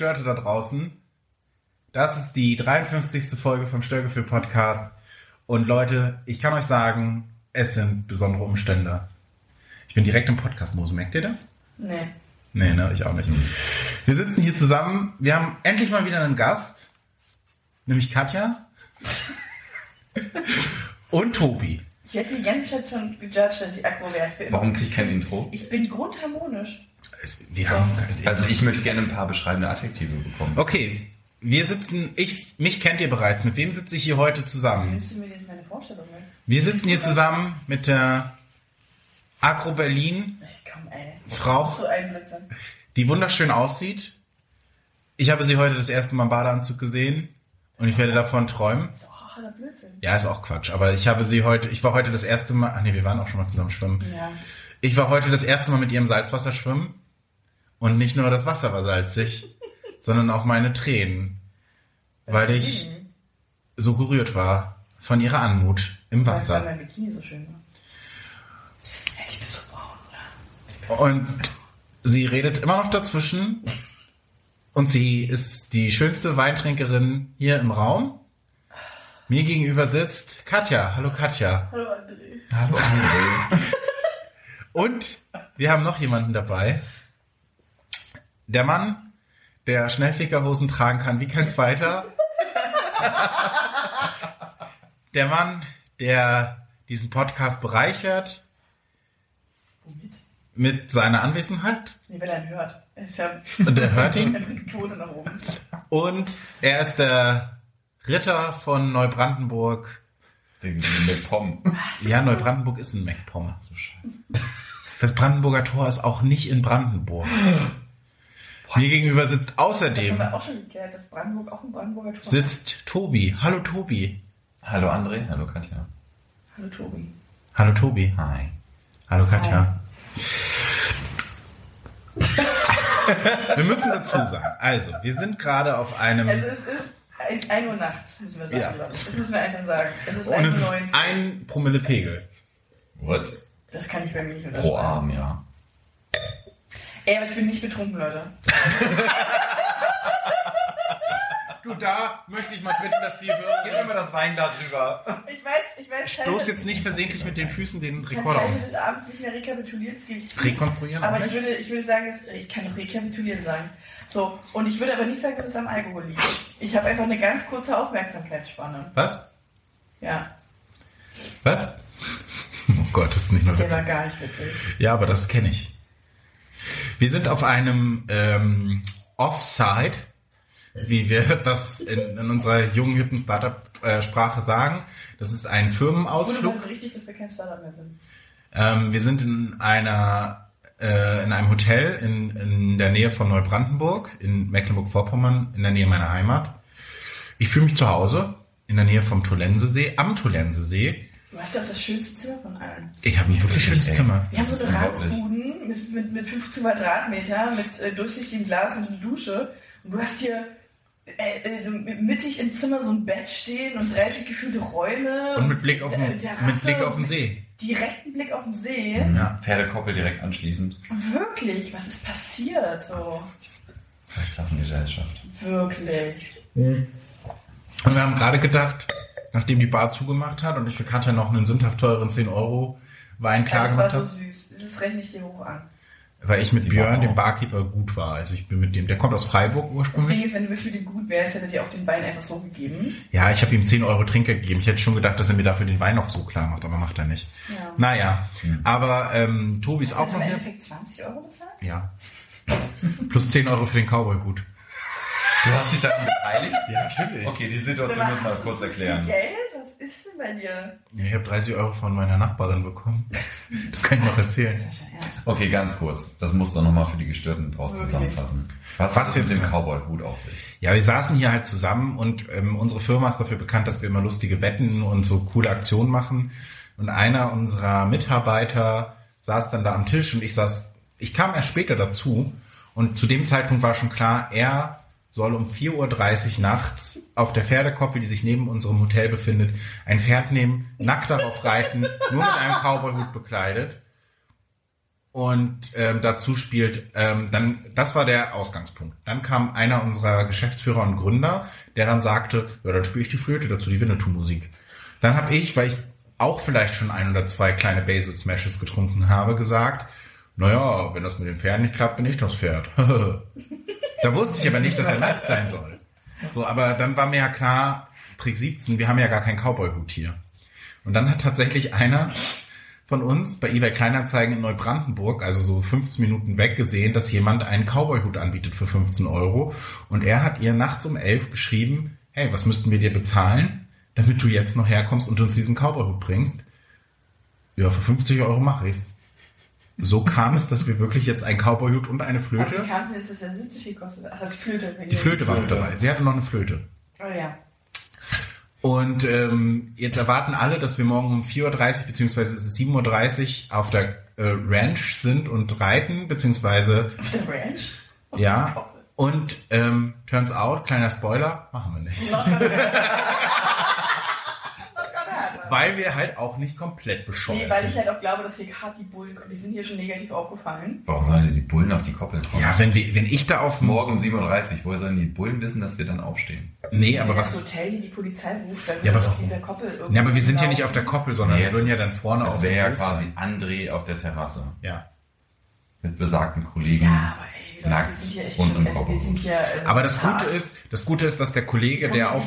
Gestörte da draußen. Das ist die 53. Folge vom Störgefühl Podcast. Und Leute, ich kann euch sagen, es sind besondere Umstände. Ich bin direkt im Podcast-Modus. Merkt ihr das? Nee. Nee, ne, ich auch nicht. Wir sitzen hier zusammen. Wir haben endlich mal wieder einen Gast. Nämlich Katja. Und Tobi. Ich hätte die ganze Zeit schon gejudged, dass ich. Ich bin, Warum kriege ich kein Intro? ich bin grundharmonisch. Wir haben, Also ich möchte gerne ein paar beschreibende Adjektive bekommen. okay, wir sitzen, ich, mich kennt ihr bereits. Mit wem sitze ich hier heute zusammen? Nimmst du mir jetzt meine Vorstellung mit? Wir sitzen hier zusammen mit der Agro Berlin, Ey, komm, ey. Frau, So die wunderschön aussieht. Ich habe sie heute das erste Mal im Badeanzug gesehen und ich werde davon träumen. Ja, ist auch Quatsch, aber ich habe sie heute, ich war heute das erste Mal, ach nee, wir waren auch schon mal zusammen schwimmen. Ja. Ich war heute das erste Mal mit ihrem Salzwasser schwimmen und nicht nur das Wasser war salzig, sondern auch meine Tränen, weil ich Deswegen, so gerührt war von ihrer Anmut im Weil weil Wasser. mein Bikini so schön war. Ja, ich bin so braun, oder? Und sie redet immer noch dazwischen und sie ist die schönste Weintrinkerin hier im Raum. Mir gegenüber sitzt Katja. Hallo Katja. Hallo, André. Hallo André. Und wir haben noch jemanden dabei. Der Mann, der Schnellfickerhosen tragen kann wie kein zweiter. Der Mann, der diesen Podcast bereichert Womit? mit seiner Anwesenheit. Nee, weil er ihn hört. Er ist ja Und er hört ihn. Und er ist der Ritter von Neubrandenburg. Den mit Pom. Ja, Neubrandenburg ist ein MacPom. So scheiße. Das Brandenburger Tor ist auch nicht in Brandenburg. Mir gegenüber sitzt Das haben außerdem wir auch schon geklärt, dass Brandenburg auch ein Brandenburger Tor sitzt Tobi. Hallo Tobi. Hallo André, hallo Katja. Hallo, Tobi. Hallo Tobi. Hi. Hallo Katja. wir müssen dazu sagen, also, wir sind gerade auf einem Also es ist ein, 1 Uhr nachts, müssen wir sagen. Ja. Leute. Das müssen wir einfach sagen. Es ist und es ist 1.19 ein Promille Pegel. What? Das kann ich bei mir nicht Pro unterschreiben. Arm, ja. Ey, aber ich bin nicht betrunken, Leute. Du, da möchte ich mal bitten, dass die Hörer... das Weinglas rüber. Ich weiß, ich weiß. Stoß jetzt nicht versehentlich mit den Füßen den Ich Rekorder Teile um. des Abends nicht mehr rekapitulieren, das gebe ich zu. Rekonstruieren Aber ich würde, ich würde sagen, dass, ich kann doch rekapitulieren sagen. So, und ich würde aber nicht sagen, dass es am Alkohol liegt. Ich habe einfach eine ganz kurze Aufmerksamkeitsspanne. Was? Ja, Was? Oh Gott, das ist nicht mehr der war witzig. gar nicht witzig. Ja, aber das kenne ich. Wir sind auf einem ähm, Offside, wie wir das in, in unserer jungen, hippen Startup-Sprache sagen. Das ist ein Firmenausflug. mal richtig, dass wir kein Startup mehr sind. Ähm, wir sind in einer äh, in einem Hotel in, in der Nähe von Neubrandenburg in Mecklenburg-Vorpommern in der Nähe meiner Heimat. Ich fühle mich zu Hause in der Nähe vom Tolensesee, am Tolensesee. Du hast ja auch das schönste Zimmer von allen. Ich habe ein wirklich schönes. Zimmer. Wir haben so ist eine unglaublich. Ratsbuden mit, mit, mit 15 Quadratmeter, mit äh, durchsichtigem Glas und eine Dusche. Und du hast hier äh, äh, mittig im Zimmer so ein Bett stehen und 30 gefühlte Räume. Und mit Blick auf den, der- mit Blick auf den See. Direkten Blick auf den See. Ja. Pferdekoppel direkt anschließend. Wirklich, was ist passiert? So, Klassengesellschaft. wirklich. Und wir haben gerade gedacht, nachdem die Bar zugemacht hat und ich für Katja noch einen sündhaft teuren 10 Euro Wein klar Ja, das war gemacht so habe, süß. Das rechne ich dir hoch an. weil ich mit Die Björn, dem. Barkeeper, gut war. Also ich bin mit dem, der kommt aus Freiburg Das Ding ursprünglich. ist, wenn du wirklich mit gut wärst, hätte dir auch den Wein einfach so gegeben. Ja, ich habe ihm 10 Euro Trinkgeld gegeben. Ich hätte schon gedacht, dass er mir dafür den Wein noch so klar macht, aber macht er nicht. Ja. Naja, aber ähm, Tobi ist auch noch im hier. Endeffekt 20 Euro bezahlt? Ja. Plus 10 Euro für den Cowboy-Gut. Du hast dich daran beteiligt? Ja, natürlich. Okay, die Situation müssen wir kurz erklären. Geld? Was ist denn bei dir? Ja, ich habe 30 Euro von meiner Nachbarin bekommen. Das kann ich noch erzählen. Okay, ganz kurz. Das musst du nochmal für die Gestörten draus Okay. zusammenfassen. Was, Was hat es mit jetzt dem? Cowboy-Hut auf sich? Ja, wir saßen hier halt zusammen und ähm, unsere Firma ist dafür bekannt, dass wir immer lustige Wetten und so coole Aktionen machen. Und einer unserer Mitarbeiter saß dann da am Tisch und ich saß, ich kam erst später dazu und zu dem Zeitpunkt war schon klar, er soll um 4.30 Uhr nachts auf der Pferdekoppel, die sich neben unserem Hotel befindet, ein Pferd nehmen, nackt darauf reiten, nur mit einem Cowboyhut bekleidet. Und ähm, dazu spielt, ähm, dann, das war der Ausgangspunkt. Dann kam einer unserer Geschäftsführer und Gründer, der dann sagte, ja, dann spiele ich die Flöte dazu, die Winnetou-Musik. Dann habe ich, weil ich auch vielleicht schon ein oder zwei kleine Basil Smashes getrunken habe, gesagt, naja, wenn das mit den Pferden nicht klappt, bin ich das Pferd. da wusste ich aber nicht, dass er nackt sein soll. So, aber dann war mir ja klar, Trick 17, wir haben ja gar keinen Cowboy-Hut hier. Und dann hat tatsächlich einer von uns bei eBay Kleinanzeigen in Neubrandenburg, also so 15 Minuten weg, gesehen, dass jemand einen Cowboy-Hut anbietet für 15 Euro. Und er hat ihr nachts um 11 geschrieben, hey, was müssten wir dir bezahlen, damit du jetzt noch herkommst und uns diesen Cowboy-Hut bringst? Ja, für 50 Euro mache ich's. So kam es, dass wir wirklich jetzt einen Cowboy-Hut und eine Flöte. Denn jetzt, dass der 70 gekostet hat? Ach, das ist Flöte. Die Flöte war mit dabei. Sie hatte noch eine Flöte. Oh ja. Und ähm, jetzt erwarten alle, dass wir morgen um 4.30 Uhr beziehungsweise es ist 7.30 Uhr auf der äh, Ranch sind und reiten, beziehungsweise Auf der Ranch? ja. Und ähm, turns out, kleiner Spoiler, machen wir nicht. Weil wir halt auch nicht komplett bescheuert Nee, weil ich sind. halt auch glaube, dass hier hart die Bullen, die sind hier schon negativ aufgefallen. Warum sollen die Bullen auf die Koppel kommen? Ja, wenn, wir, wenn ich da auf. Morgen 37, woher sollen die Bullen wissen, dass wir dann aufstehen? Nee, aber das was... Hotel, die die Polizei ruft, dann Ja, aber auf dieser Koppel irgendwie Ja, aber wir sind ja nicht auf der Koppel, sondern Nee, wir würden ja dann vorne auf Das dem wäre ja quasi sein. André auf der Terrasse. Ja. Mit besagten Kollegen. Ja, aber ey, Nackt wir sind hier echt und schon, im wir sind hier, äh, Aber das. Gute ist, das Gute ist, dass der Kollege, Wir der auf...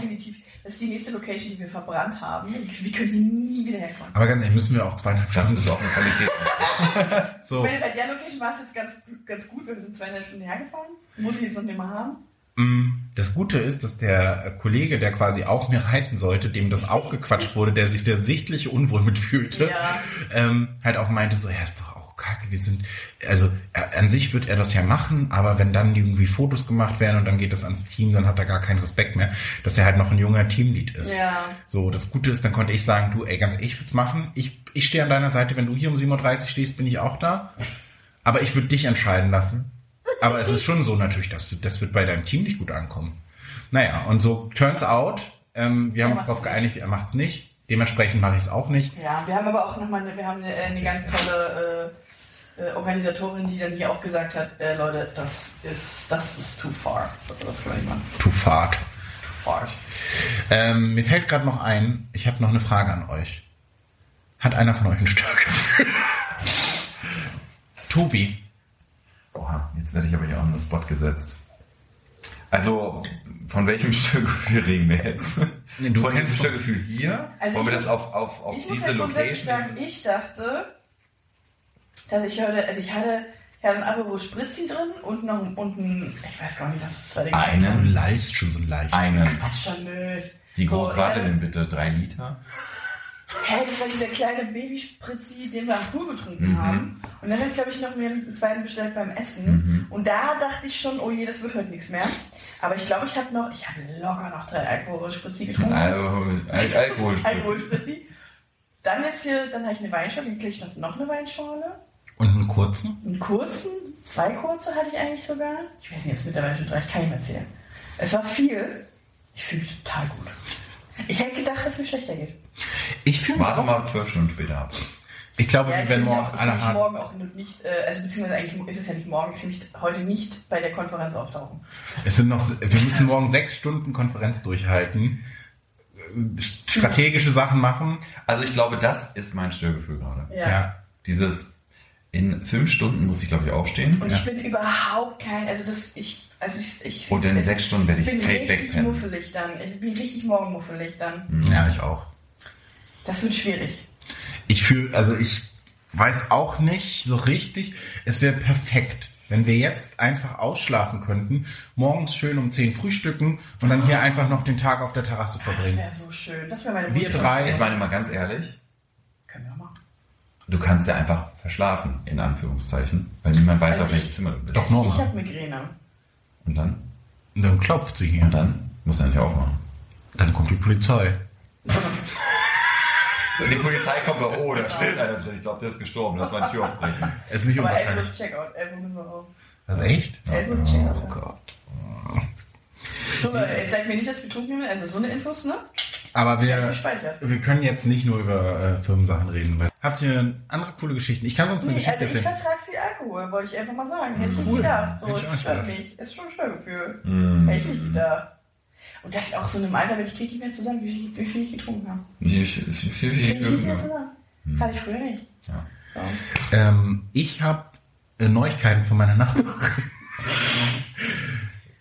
das ist die nächste Location, die wir verbrannt haben. Wir können hier nie wieder herkommen. Aber ganz ehrlich, müssen wir auch zweieinhalb Das Stunden... ist auch eine Qualität. So. Ich meine, bei der Location war es jetzt ganz, ganz gut, weil wir sind zweieinhalb Stunden hergefahren. Muss ich jetzt noch nicht mal haben. Mm, Das Gute ist, dass der Kollege, der quasi auf mir reiten sollte, dem das auch gequatscht wurde, der sich der sichtlich unwohl mitfühlte, Ja. ähm, halt auch meinte so, ja, ist doch auch kacke, wir sind, also äh, an sich wird er das ja machen, aber wenn dann irgendwie Fotos gemacht werden und dann geht das ans Team, dann hat er gar keinen Respekt mehr, dass er halt noch ein junger Teamlead ist. Ja. So, das Gute ist, dann konnte ich sagen, du, ey, ganz ehrlich, ich würde es machen. Ich, ich stehe an deiner Seite, wenn du hier um 7.30 Uhr stehst, bin ich auch da. Aber ich würde dich entscheiden lassen. Aber es ist schon so natürlich, das, wird- das wird bei deinem Team nicht gut ankommen. Naja, und so turns out, ähm, wir haben Er uns darauf geeinigt, er macht's nicht. Dementsprechend mache ich es auch nicht. Ja, wir haben aber auch nochmal eine, wir haben eine, eine ganz tolle äh, Organisatorin, die dann hier auch gesagt hat, äh, Leute, das ist, das ist too far. So, das wir nicht machen. Tu Fahrt. Too far. Ähm, mir fällt gerade noch ein, ich habe noch eine Frage an euch. Hat einer von euch ein Störgefühl? Tobi. Oha, jetzt werde ich aber hier auch in den Spot gesetzt. Also, von welchem Störgefühl reden wir jetzt? Nee, du von doch- Störgefühl hier? Also Wollen wir ich das auf, auf, auf Ich muss diese Location? sagen, ich dachte, dass ich heute, also ich hatte, ich hatte ein Aperol Spritzi drin und noch ein, und ein, ich weiß gar nicht, was das zweite Einen? Du lallst schon so leicht. war. einen. Quatsch nicht. Wie So, groß war äh, der denn bitte? Drei Liter? Hä, das war dieser kleine Babyspritzi, den wir am Pool getrunken Mhm. haben. Und dann habe ich, glaube ich, noch mir einen zweiten bestellt beim Essen. Mhm. Und da dachte ich schon, oh je, das wird heute nichts mehr. Aber ich glaube, ich habe noch, ich habe locker noch drei Alkoholspritzi getrunken. Alkohol, Al Alkohol. Alkoholspritzi. Dann jetzt hier, dann habe ich eine Weinschorle, dann kriege ich noch, noch eine Weinschorle. Und einen kurzen? Einen kurzen, zwei kurze hatte ich eigentlich sogar. Ich weiß nicht, ob es mittlerweile schon drei, ich kann nicht mehr zählen. Es war viel. Ich fühle mich total gut. Ich hätte gedacht, dass es mir schlechter geht. Ich fühle mich Warte auch. mal zwölf Stunden später ab. Ich glaube, Ja, wir ich werden sehe mich, morgen auch, ich alle hart. morgen auch nicht, äh, also beziehungsweise eigentlich ist es ja nicht morgen, ich mich heute nicht bei der Konferenz auftauchen. Es sind noch, wir müssen morgen sechs Stunden Konferenz durchhalten, strategische Sachen machen. Also ich glaube, das ist mein Störgefühl gerade. Ja. Ja. Dieses, in fünf Stunden muss ich, glaube ich, aufstehen. Und Ja. ich bin überhaupt kein, also das, ich, also ich, ich Und in ich sechs Stunden werde ich bin safe richtig wegpennen. muffelig dann. Ich bin richtig morgenmuffelig dann. Mhm. Ja, ich auch. Das wird schwierig. Ich fühle, also ich weiß auch nicht so richtig. Es wäre perfekt, wenn wir jetzt einfach ausschlafen könnten, morgens schön um 10 frühstücken und dann hier einfach noch den Tag auf der Terrasse Das verbringen. wäre so schön. Das wäre meine Wir drei. Ich meine mal ganz ehrlich, Können wir machen. du kannst ja einfach verschlafen, in Anführungszeichen, weil niemand weiß, Also auf welchem ich- Zimmer du bist. Doch Ich normal. habe Migräne. Und dann? Und dann klopft sie hier. Und dann? Muss er nicht aufmachen. Dann kommt die Polizei. Die Polizei kommt da, oh, da steht einer drin. Ich glaube, der ist gestorben. Lass mal die Tür aufbrechen. Ist nicht Aber 11 Uhr unwahrscheinlich. ist Checkout. 11 Uhr müssen wir auf. Ist echt? 11 Uhr ist Checkout. Oh. Gott. So Leute, jetzt sagt mir nicht, dass ich betrunken bin. Also so eine Infos, ne? Aber wir, gespeichert. wir können jetzt nicht nur über äh, Firmensachen reden. Weil habt ihr andere coole Geschichten? Ich kann sonst eine Nee, Geschichte also ich erzählen. vertrag viel Alkohol, wollte ich einfach mal sagen. Hätte ich nicht Cool. gedacht. So, ich stört mich. Ist schon ein Störgefühl. Mm. Hätte ich nicht gedacht. Und das auch so in einem Alter, wenn ich kriege nicht mehr zusammen, wie viel, wie viel ich getrunken habe. Viel, viel, viel, viel, ich nicht viel mehr zusammen. Hatte ich früher nicht. Ja. So. Ähm, ich habe äh, Neuigkeiten von meiner Nachbarin.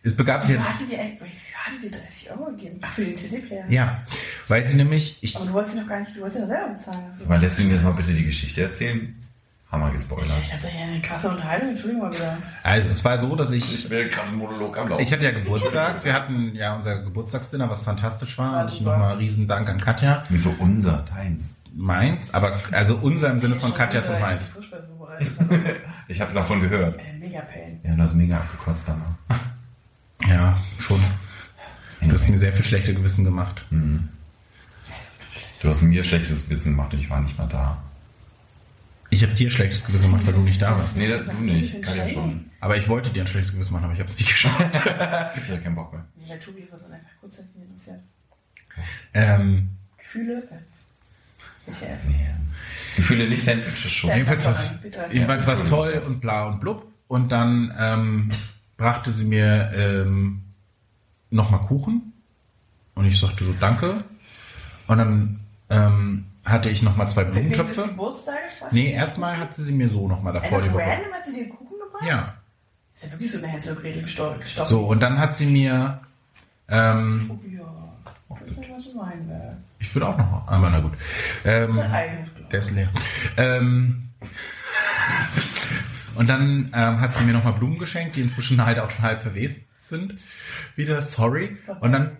es begab sich jetzt. hatte die, ey, wieso hatte die 30 Euro gegeben? Ach, für den CD-Player. Ja, weil sie nämlich. Ich, Aber du wolltest noch gar nicht, du wolltest ja selber bezahlen. Sag mal, lässt du mir jetzt mal bitte die Geschichte erzählen? Hammer gespoilert. Ich da ja eine krasse Unterhaltung, Entschuldigung mal wieder. also, es war so, dass ich. will einen krassen Monolog am Laufen. Ich hatte ja Geburtstag. Wir hatten ja unser Geburtstagsdinner, was fantastisch war. Und ich nochmal riesen Dank an Katja. Wieso unser, deins? Meins, aber also unser im Sinne von Katjas und meins. Ich habe davon gehört. Äh, Mega Pain. Ja, du hast mega abgekotzt danach. Ja, schon. Du hast mir sehr viel schlechte Gewissen gemacht. Du hast mir schlechtes Wissen gemacht und ich war nicht mal da. Ich habe dir schlechtes Gewissen gemacht, weil du nicht da warst. Nee, das du nicht. Kann ja schon. Aber ich wollte dir ein schlechtes Gewissen machen, aber ich habe es nicht geschafft. Ich hatte keinen Bock mehr. Nee, der Tobi an einfach kurz interessiert. ähm, Gefühle? Michael. Nee. Gefühle nicht Sandwiches schon. Ja. jedenfalls bitte. jedenfalls was toll und bla und blub. Und dann ähm, brachte sie mir ähm, nochmal Kuchen. Und ich sagte so, danke. Und dann ähm, hatte ich nochmal zwei Blumentöpfe. Nee, das? erstmal hat sie sie mir so nochmal davor die Einfach Woche. random hat sie dir Kuchen gebracht? Ja. Ist ja wirklich so eine Hänsel und Gretel gestorben. So, und dann hat sie mir, ähm, Tobi, ja. Das ist ich würde auch noch, aber na gut. Ähm, Sein eigenes Glas. Der ist leer. Ähm, und dann ähm, hat sie mir nochmal Blumen geschenkt, die inzwischen halt auch schon halb verwest sind. Wieder, sorry. Und dann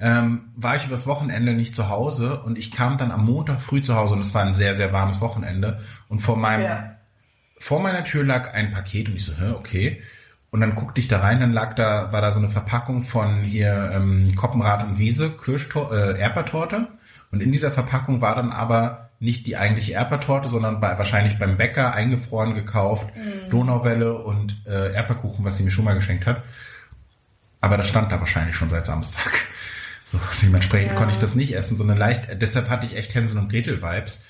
ähm, war ich übers Wochenende nicht zu Hause und ich kam dann am Montag früh zu Hause und es war ein sehr, sehr warmes Wochenende. Und vor meinem, Ja. vor meiner Tür lag ein Paket und ich so, hä, okay. Und dann guckte ich da rein, dann lag da, war da so eine Verpackung von hier ähm, Koppenrad und Wiese, Kirschtor äh, Erdbeertorte. Und in dieser Verpackung war dann aber nicht die eigentliche Erdbeertorte, sondern bei, wahrscheinlich beim Bäcker eingefroren gekauft, Donauwelle und äh, Erdbeerkuchen, was sie mir schon mal geschenkt hat. Aber das stand da wahrscheinlich schon seit Samstag. So, dementsprechend Ja. konnte ich das nicht essen, sondern leicht, deshalb hatte ich echt Hänsel und Gretel Vibes.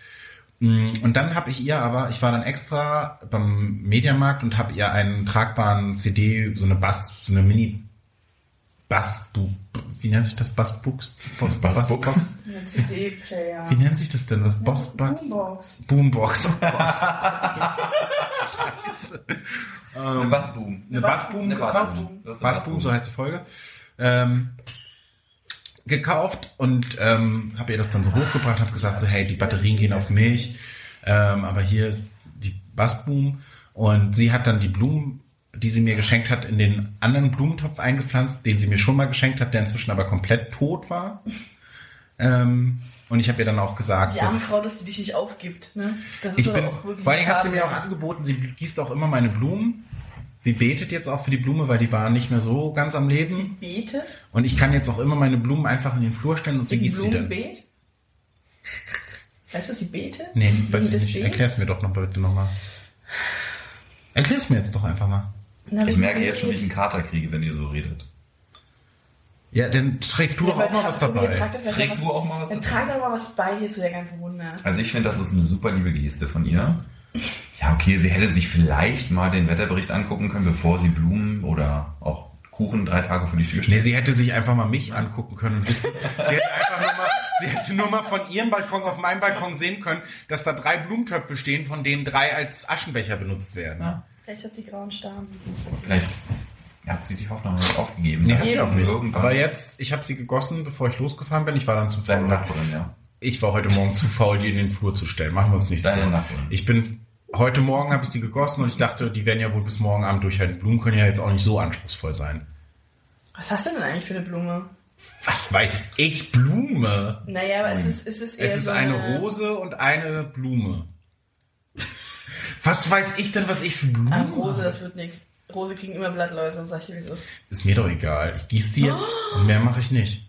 Mm, Und dann habe ich ihr aber, ich war dann extra beim Mediamarkt und habe ihr einen tragbaren CD, so eine Bass, so eine Mini Bass, wie nennt sich das? Bassbox? Bass, Bassbox? CD-Player. Wie nennt sich das denn? Was? Boss, Bass? Boombox. Boombox. Oh Gott. Eine Bassboom. Eine Bassboom Eine. Bassboom. Bassboom, so heißt die Folge. Ähm, gekauft und ähm, habe ihr das dann so hochgebracht, habe gesagt so, hey, die Batterien gehen auf mich, ähm, aber hier ist die Bassboom und sie hat dann die Blumen, die sie mir geschenkt hat, in den anderen Blumentopf eingepflanzt, den sie mir schon mal geschenkt hat, der inzwischen aber komplett tot war. Ähm, und ich habe ihr dann auch gesagt, Die so, arme Frau, dass sie dich nicht aufgibt. Ne? Das ist ich bin, auch wirklich vor allen Dingen hat sie mir auch angeboten, sie gießt auch immer meine Blumen. Sie betet jetzt auch für die Blume, weil die waren nicht mehr so ganz am Sie Leben. betet. Und ich kann jetzt auch immer meine Blumen einfach in den Flur stellen und sie gießt sie dann. Blumenbeet? Weißt du, sie betet? Nee, weiß ich nicht. Beets? Erklär's mir doch noch bitte nochmal. Erklär's mir jetzt doch einfach mal. Na, Ich merke jetzt schon, wie ich einen Kater kriege, wenn ihr so redet. Ja, dann träg du Ja, doch auch mal was dabei. trag doch vielleicht Träg mal du auch mal was Dann dazu? trag doch mal was bei hier zu der ganzen Runde. Also ich finde, das ist eine super liebe Geste von ihr. Ja, okay, sie hätte sich vielleicht mal den Wetterbericht angucken können, bevor sie Blumen oder auch Kuchen drei Tage vor die Tür Nee, stellt. sie hätte sich einfach mal mich angucken können und wissen. Sie hätte einfach nur mal, sie hätte nur mal von ihrem Balkon auf meinen Balkon sehen können, dass da drei Blumentöpfe stehen, von denen drei als Aschenbecher benutzt werden. Ja. Vielleicht hat sie grauen Starren. Vielleicht hat sie die Hoffnung nicht aufgegeben. Nee, hat sie auch nicht. Irgendwann Aber jetzt, ich habe sie gegossen, bevor ich losgefahren bin. Ich war dann zu Deine faul. Nachbarin, ja. Ich war heute Morgen zu faul, die in den Flur zu stellen. Machen wir uns nichts Deine vor. Nachbarin. Ich bin heute Morgen habe ich sie gegossen und ich dachte, die werden ja wohl bis morgen Abend durchhalten. Blumen können ja jetzt auch nicht so anspruchsvoll sein. Was hast du denn eigentlich für eine Blume? Was weiß ich? Blume. Naja, aber es ist, es ist eher Es ist so eine Rose und eine Blume. Was weiß ich denn, was ich für Blumen Ah, Rose, das wird nichts. Rose kriegen immer Blattläuse und sag dir, wie es ist. Ist mir doch egal. Ich gieße die jetzt Oh. und mehr mache ich nicht.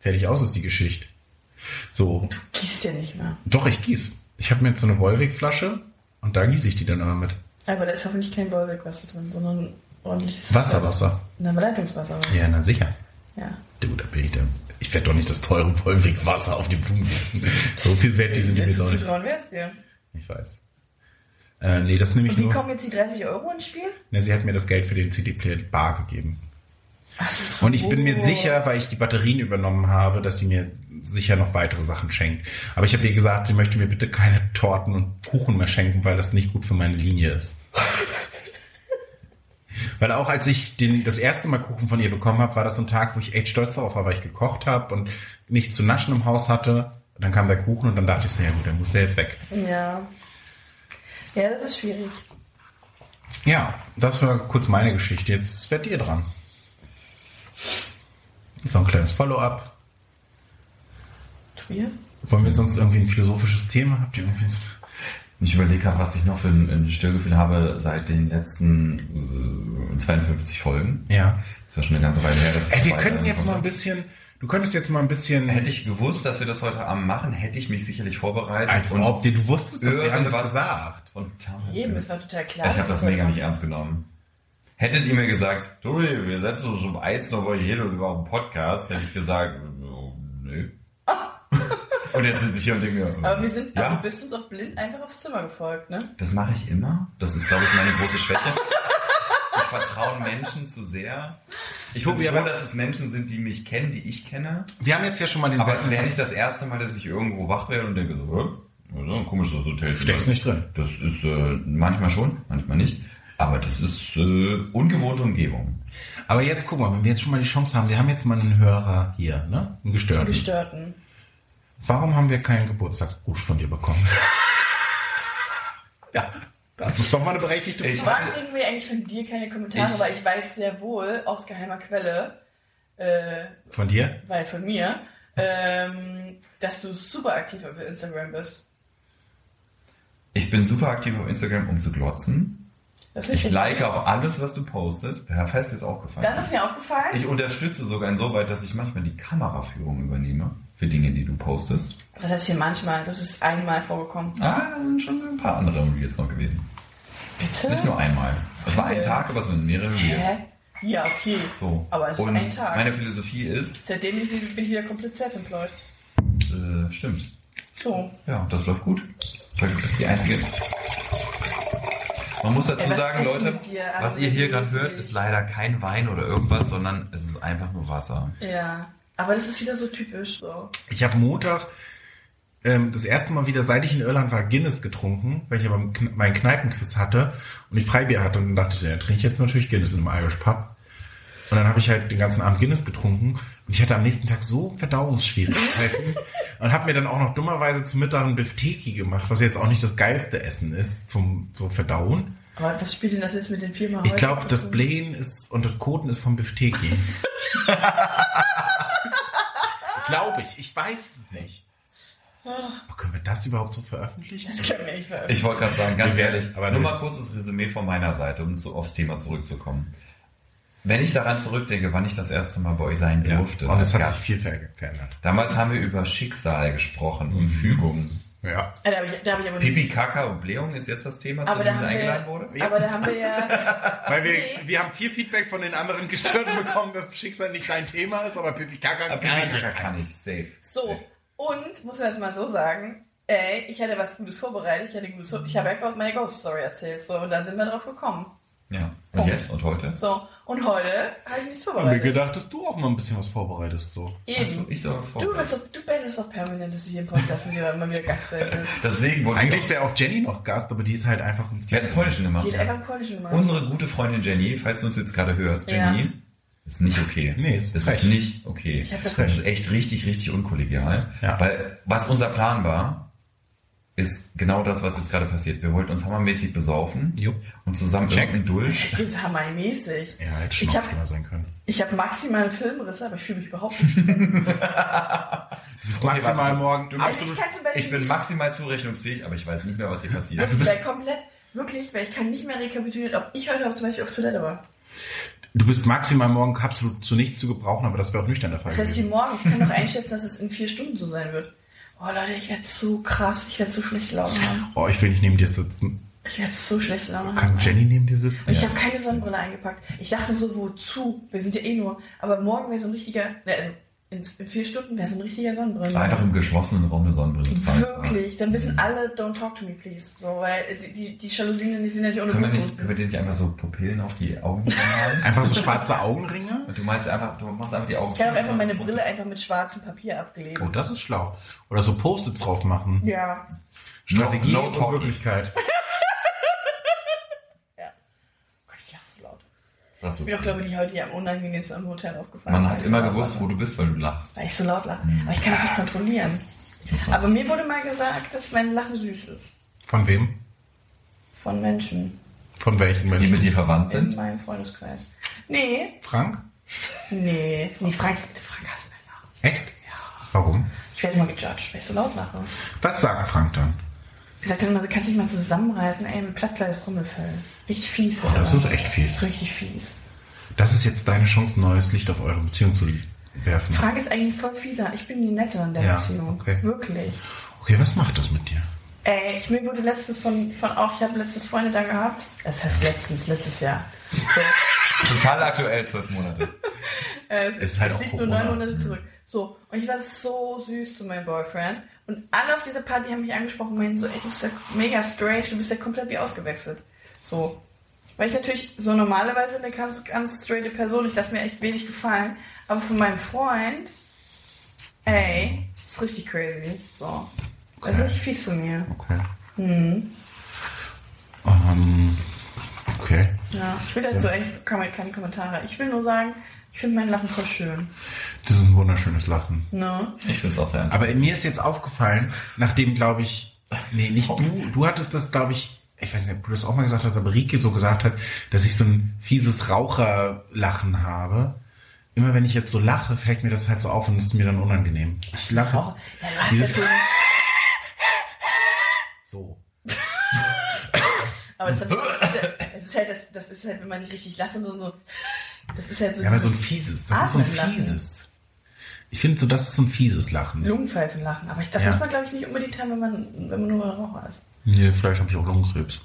Fertig aus ist die Geschichte. So, Gießt ja nicht mehr. doch, ich gieße. Ich habe mir jetzt so eine Wolwig-Flasche und da gieße ich die dann immer mit. Aber da ist hoffentlich kein Wollwegwasser drin, sondern ordentliches Wasser, Wasser. Na, Leitungswasser. Ja, na sicher. Ja. Du, da bin ich da Ich werde doch nicht das teure Vollwegwasser auf die Blumen gießen. So viel wert die sind doch nicht. zutrauen wär's dir. Ich weiß. Äh, nee, das nehme ich Und wie nur. kommen jetzt die 30 Euro ins Spiel? Ne, sie hat mir das Geld für den CD-Player bar gegeben. So. Und ich bin mir sicher, weil ich die Batterien übernommen habe, dass sie mir sicher noch weitere Sachen schenkt. Aber ich habe ihr gesagt, sie möchte mir bitte keine Torten und Kuchen mehr schenken, weil das nicht gut für meine Linie ist. weil auch als ich den, das erste Mal Kuchen von ihr bekommen habe, war das so ein Tag, wo ich echt stolz darauf war, weil ich gekocht habe und nichts zu naschen im Haus hatte. Und dann kam der Kuchen und dann dachte ich so, ja gut, dann muss der jetzt weg. Ja. Ja, das ist schwierig. Ja, das war kurz meine Geschichte. Jetzt werdet ihr dran. So ein kleines Follow-up. Wir? Wollen wir sonst irgendwie ein philosophisches Thema? Habt ihr irgendwie ein Ich überlege gerade, was ich noch für ein, ein Störgefühl habe seit den letzten äh, 52 Folgen. Ja. Ist ja schon eine ganze Weile her, dass ich Ey, wir könnten jetzt mal ein bisschen, du könntest jetzt mal ein bisschen, Hätte ich gewusst, dass wir das heute Abend machen, hätte ich mich sicherlich vorbereitet. als ob wir, du wusstest, dass wir haben das gesagt. Und Jedem, es war total klar. ich habe das mega nicht ernst genommen. Hättet ihr mir gesagt, Tobi, wir setzen uns um eins noch mal hier und über einen Podcast, hätte ich gesagt, oh, nö. und jetzt sitze ich hier und denke mir, Aber wir sind, ja, aber du bist uns auch blind einfach aufs Zimmer gefolgt, ne? das mache ich immer. Das ist, glaube ich, meine große Schwäche. Ich vertraue Menschen zu sehr. Ich froh, aber- dass es Menschen sind, die mich kennen, die ich kenne. Wir haben jetzt ja schon mal den Aber es wäre nicht das erste Mal, dass ich irgendwo wach werde und denke so, hä? Ja, ein komisches Hotel. Steckst nicht drin. Das ist äh, manchmal schon, manchmal nicht. Aber das ist äh, ungewohnte Umgebung. Aber jetzt guck mal, wenn wir jetzt schon mal die Chance haben, wir haben jetzt mal einen Hörer hier, ne? Einen Gestörten. Gestörten. Warum haben wir keinen Geburtstagsgruß von dir bekommen? ja, das ist doch mal eine berechtigte Ich- Frage. Warum kriegen wir eigentlich von dir keine Kommentare? Ich- weil ich weiß sehr wohl aus geheimer Quelle, äh, Von dir? weil von mir, ähm, dass du super aktiv auf Instagram bist. Ich bin super aktiv auf Instagram, um zu glotzen. Das ist Ich like auch alles, was du postest. Falls dir das aufgefallen Das ist mir aufgefallen. Ich unterstütze sogar insoweit, dass ich manchmal die Kameraführung übernehme für Dinge, die du postest. Was heißt hier manchmal? Das ist einmal vorgekommen. Ah, da sind schon ein paar andere jetzt noch gewesen. Bitte? Nicht nur einmal. Es war ein Tag, aber es sind mehrere Reels. Hä? Ja, okay. So. Aber es ist Und ein Tag. meine Philosophie ist, Seitdem bin ich bin ich wieder komplett self-employed. äh, stimmt. So. Ja, das läuft gut. Das ist die einzige. Man muss dazu sagen, Leute, was ihr hier gerade hört, ist leider kein Wein oder irgendwas, sondern es ist einfach nur Wasser. Ja. Aber das ist wieder so typisch so. Ich habe Montag ähm, das erste Mal wieder, seit ich in Irland war, Guinness getrunken, weil ich aber meinen Kneipenquiz hatte und ich Freibier hatte und dann dachte ich, ja, trinke ich jetzt natürlich Guinness in einem Irish Pub. Und dann habe ich halt den ganzen Abend Guinness getrunken und ich hatte am nächsten Tag so Verdauungsschwierigkeiten und habe mir dann auch noch dummerweise zum Mittag ein Bifteki gemacht, was jetzt auch nicht das geilste Essen ist zum so Verdauen. Aber was spielt denn das jetzt mit den Firma Ich glaube, das Blaine ist und das Koten ist vom Bifteki. glaube ich, ich weiß es nicht. Oh, können wir das überhaupt so veröffentlichen? Das können wir nicht veröffentlichen. Ich wollte gerade sagen, ganz ehrlich, aber nur mal kurzes Resümee von meiner Seite, um zu, aufs Thema zurückzukommen. Wenn ich daran zurückdenke, wann ich das erste Mal bei euch sein Ja, durfte, und es hat sich viel ver verändert. damals haben wir über Schicksal gesprochen und Fügung. Ja. Ja, da habe ich, da hab ich aber Pipi, Kaka und Blähung ist jetzt das Thema, zu aber dem haben eingeladen wir, wurde. Aber da haben wir ja. Weil wir, Nee. wir haben viel Feedback von den anderen Gestörten bekommen, dass Schicksal nicht dein Thema ist, aber Pipi Kaka Aber Pipi, Kaka kann ich, safe. So. Und, muss man jetzt mal so sagen, ey, ich hatte was Gutes vorbereitet. Ich hatte Gutes vor- ich habe ja meine Ghost Story erzählt. So, und dann sind wir drauf gekommen. Ja. Und Punkt. jetzt und heute? So. Und heute habe ich nichts Haben wir vorbereitet. gedacht, dass du auch mal ein bisschen was vorbereitest, so. Eben. Also, ich soll was du, vorbereiten. bist doch, du betest doch permanent, dass du hier im Podcast mit dir immer wieder Gast sein. Deswegen wollte Eigentlich ich wäre auch Jenny noch Gast, aber die ist halt einfach uns. Wir hatten Polnischen gemacht. Die hat einfach einen polnischen gemacht. Unsere gute Freundin Jenny, falls du uns jetzt gerade hörst, Ja. Jenny, ist nicht okay. Nee, ist das frech. ist nicht okay. Ich das das ist echt richtig, richtig unkollegial. Ja. Weil was unser Plan war, ist genau das, was jetzt gerade passiert. Wir wollten uns hammermäßig besaufen Jupp. und zusammen Check. irgendeinen Dulch. Das ist hammermäßig. Ja, hätte schon Ich hab- schlimmer sein können. Ich habe maximal einen Filmriss, aber ich fühle mich überhaupt nicht. Du bist Okay, maximal warte. morgen. Du- Also ich Ich bin maximal zurechnungsfähig, aber ich weiß nicht mehr, was hier passiert. du bist- weil komplett, wirklich, weil ich kann nicht mehr rekapitulieren, ob ich heute zum Beispiel auf Toilette war. Du bist maximal morgen absolut zu nichts zu gebrauchen, aber das wäre auch nüchtern der Fall Das heißt, hier morgen, ich kann doch einschätzen, dass es in vier Stunden so sein wird. Oh Leute, ich werde so krass, ich werde so schlecht Laune haben. Oh, ich will nicht neben dir sitzen. Ich werde so schlecht Laune haben. Kann Jenny neben dir sitzen? Ich habe keine Sonnenbrille eingepackt. Ich dachte nur so, wozu? Wir sind ja eh nur. Aber morgen wäre so ein richtiger, ne, also In, vier Stunden wäre es ein richtiger Sonnenbrand. Einfach im geschlossenen Raum eine Sonnenbrille tragen. Wirklich, dann wissen alle, don't talk to me, please. So, weil die, die, die Jalousien, die sind ja nicht ohne Können wir, nicht, können wir dir nicht einfach so Pupillen auf die Augen malen? Einfach so schwarze Augenringe? Und du meinst einfach, du machst einfach die Augen Ich zu. einfach meine Brille einfach mit schwarzem Papier abkleben. Oh, das ist schlau. Oder so Post-its drauf machen. Ja. Strategie No- no und. Wirklichkeit. ja. Gott, ich lache so laut. Das Ich bin auch, glaube ich, heute hier am unangenehmsten am Hotel aufgefallen. Man hat immer gewusst, lache. wo du bist, weil du lachst. Weil ich so laut lache. Aber ich kann das nicht kontrollieren. Aber mir wurde mal gesagt, dass mein Lachen süß ist. Von wem? Von Menschen Von welchen Die Menschen? mit dir verwandt in sind? meinem Freundeskreis. Nee, Frank? nee. Nee, Frank, Frank hasst mein Lachen. Echt? Warum? Ich werde immer gejudged, weil ich so laut lache. Was sagt Frank dann? Ich sagte immer, du kannst dich mal zusammenreißen, ey, mit Plattkleid Trommelfell. Richtig fies. wird Oh, das ist echt fies. Das ist richtig fies. Das ist jetzt deine Chance, neues Licht auf eure Beziehung zu werfen. Frank ist eigentlich voll fieser. Ich bin die Nette in der Ja, Beziehung. okay. Wirklich. Okay, was macht das mit dir? Ey, ich, mir wurde letztens von, von auch, ich habe letztes Freunde da gehabt. Das heißt letztens, letztes Jahr. So, Total aktuell, zwölf Monate. es Ist halt es auch liegt nur Corona. neun Monate zurück. So, und ich war so süß zu meinem Boyfriend. Und alle auf dieser Party haben mich angesprochen und meinten so, ey, du bist ja mega strange, du bist ja komplett wie ausgewechselt. So. Weil ich natürlich so normalerweise eine ganz, ganz straighte Person, ich lasse mir echt wenig gefallen. Aber von meinem Freund, ey, das ist richtig crazy. So. Das ist Okay. richtig fies zu mir. Okay. Mhm. Ähm, okay. Ja, ich will dazu eigentlich keine, keine Kommentare. Ich will nur sagen, ich finde mein Lachen voll schön. Das ist ein wunderschönes Lachen. Ne? Ich find's auch sehr Aber mir ist jetzt aufgefallen, nachdem, glaube ich, nee, nicht du, du hattest das, glaube ich, ich weiß nicht, ob du das auch mal gesagt hast, aber Rike so gesagt hat, dass ich so ein fieses Raucherlachen habe. Immer wenn ich jetzt so lache, fällt mir das halt so auf und ist mir dann unangenehm. Ich lache Auch, ja, du hast Dieses- ja so, so. aber das, hat, das, ist das halt, das, das ist halt, wenn man nicht richtig lacht, sondern so, das ist halt so Ja, aber so ein fieses, das ist so ein fieses. Ich finde so, das ist so ein fieses Lachen. Lungenpfeifenlachen. Aber ich, das Ja. muss man, glaube ich, nicht unbedingt haben, wenn man, wenn man nur Raucher ist. Nee, vielleicht habe ich auch Lungenkrebs.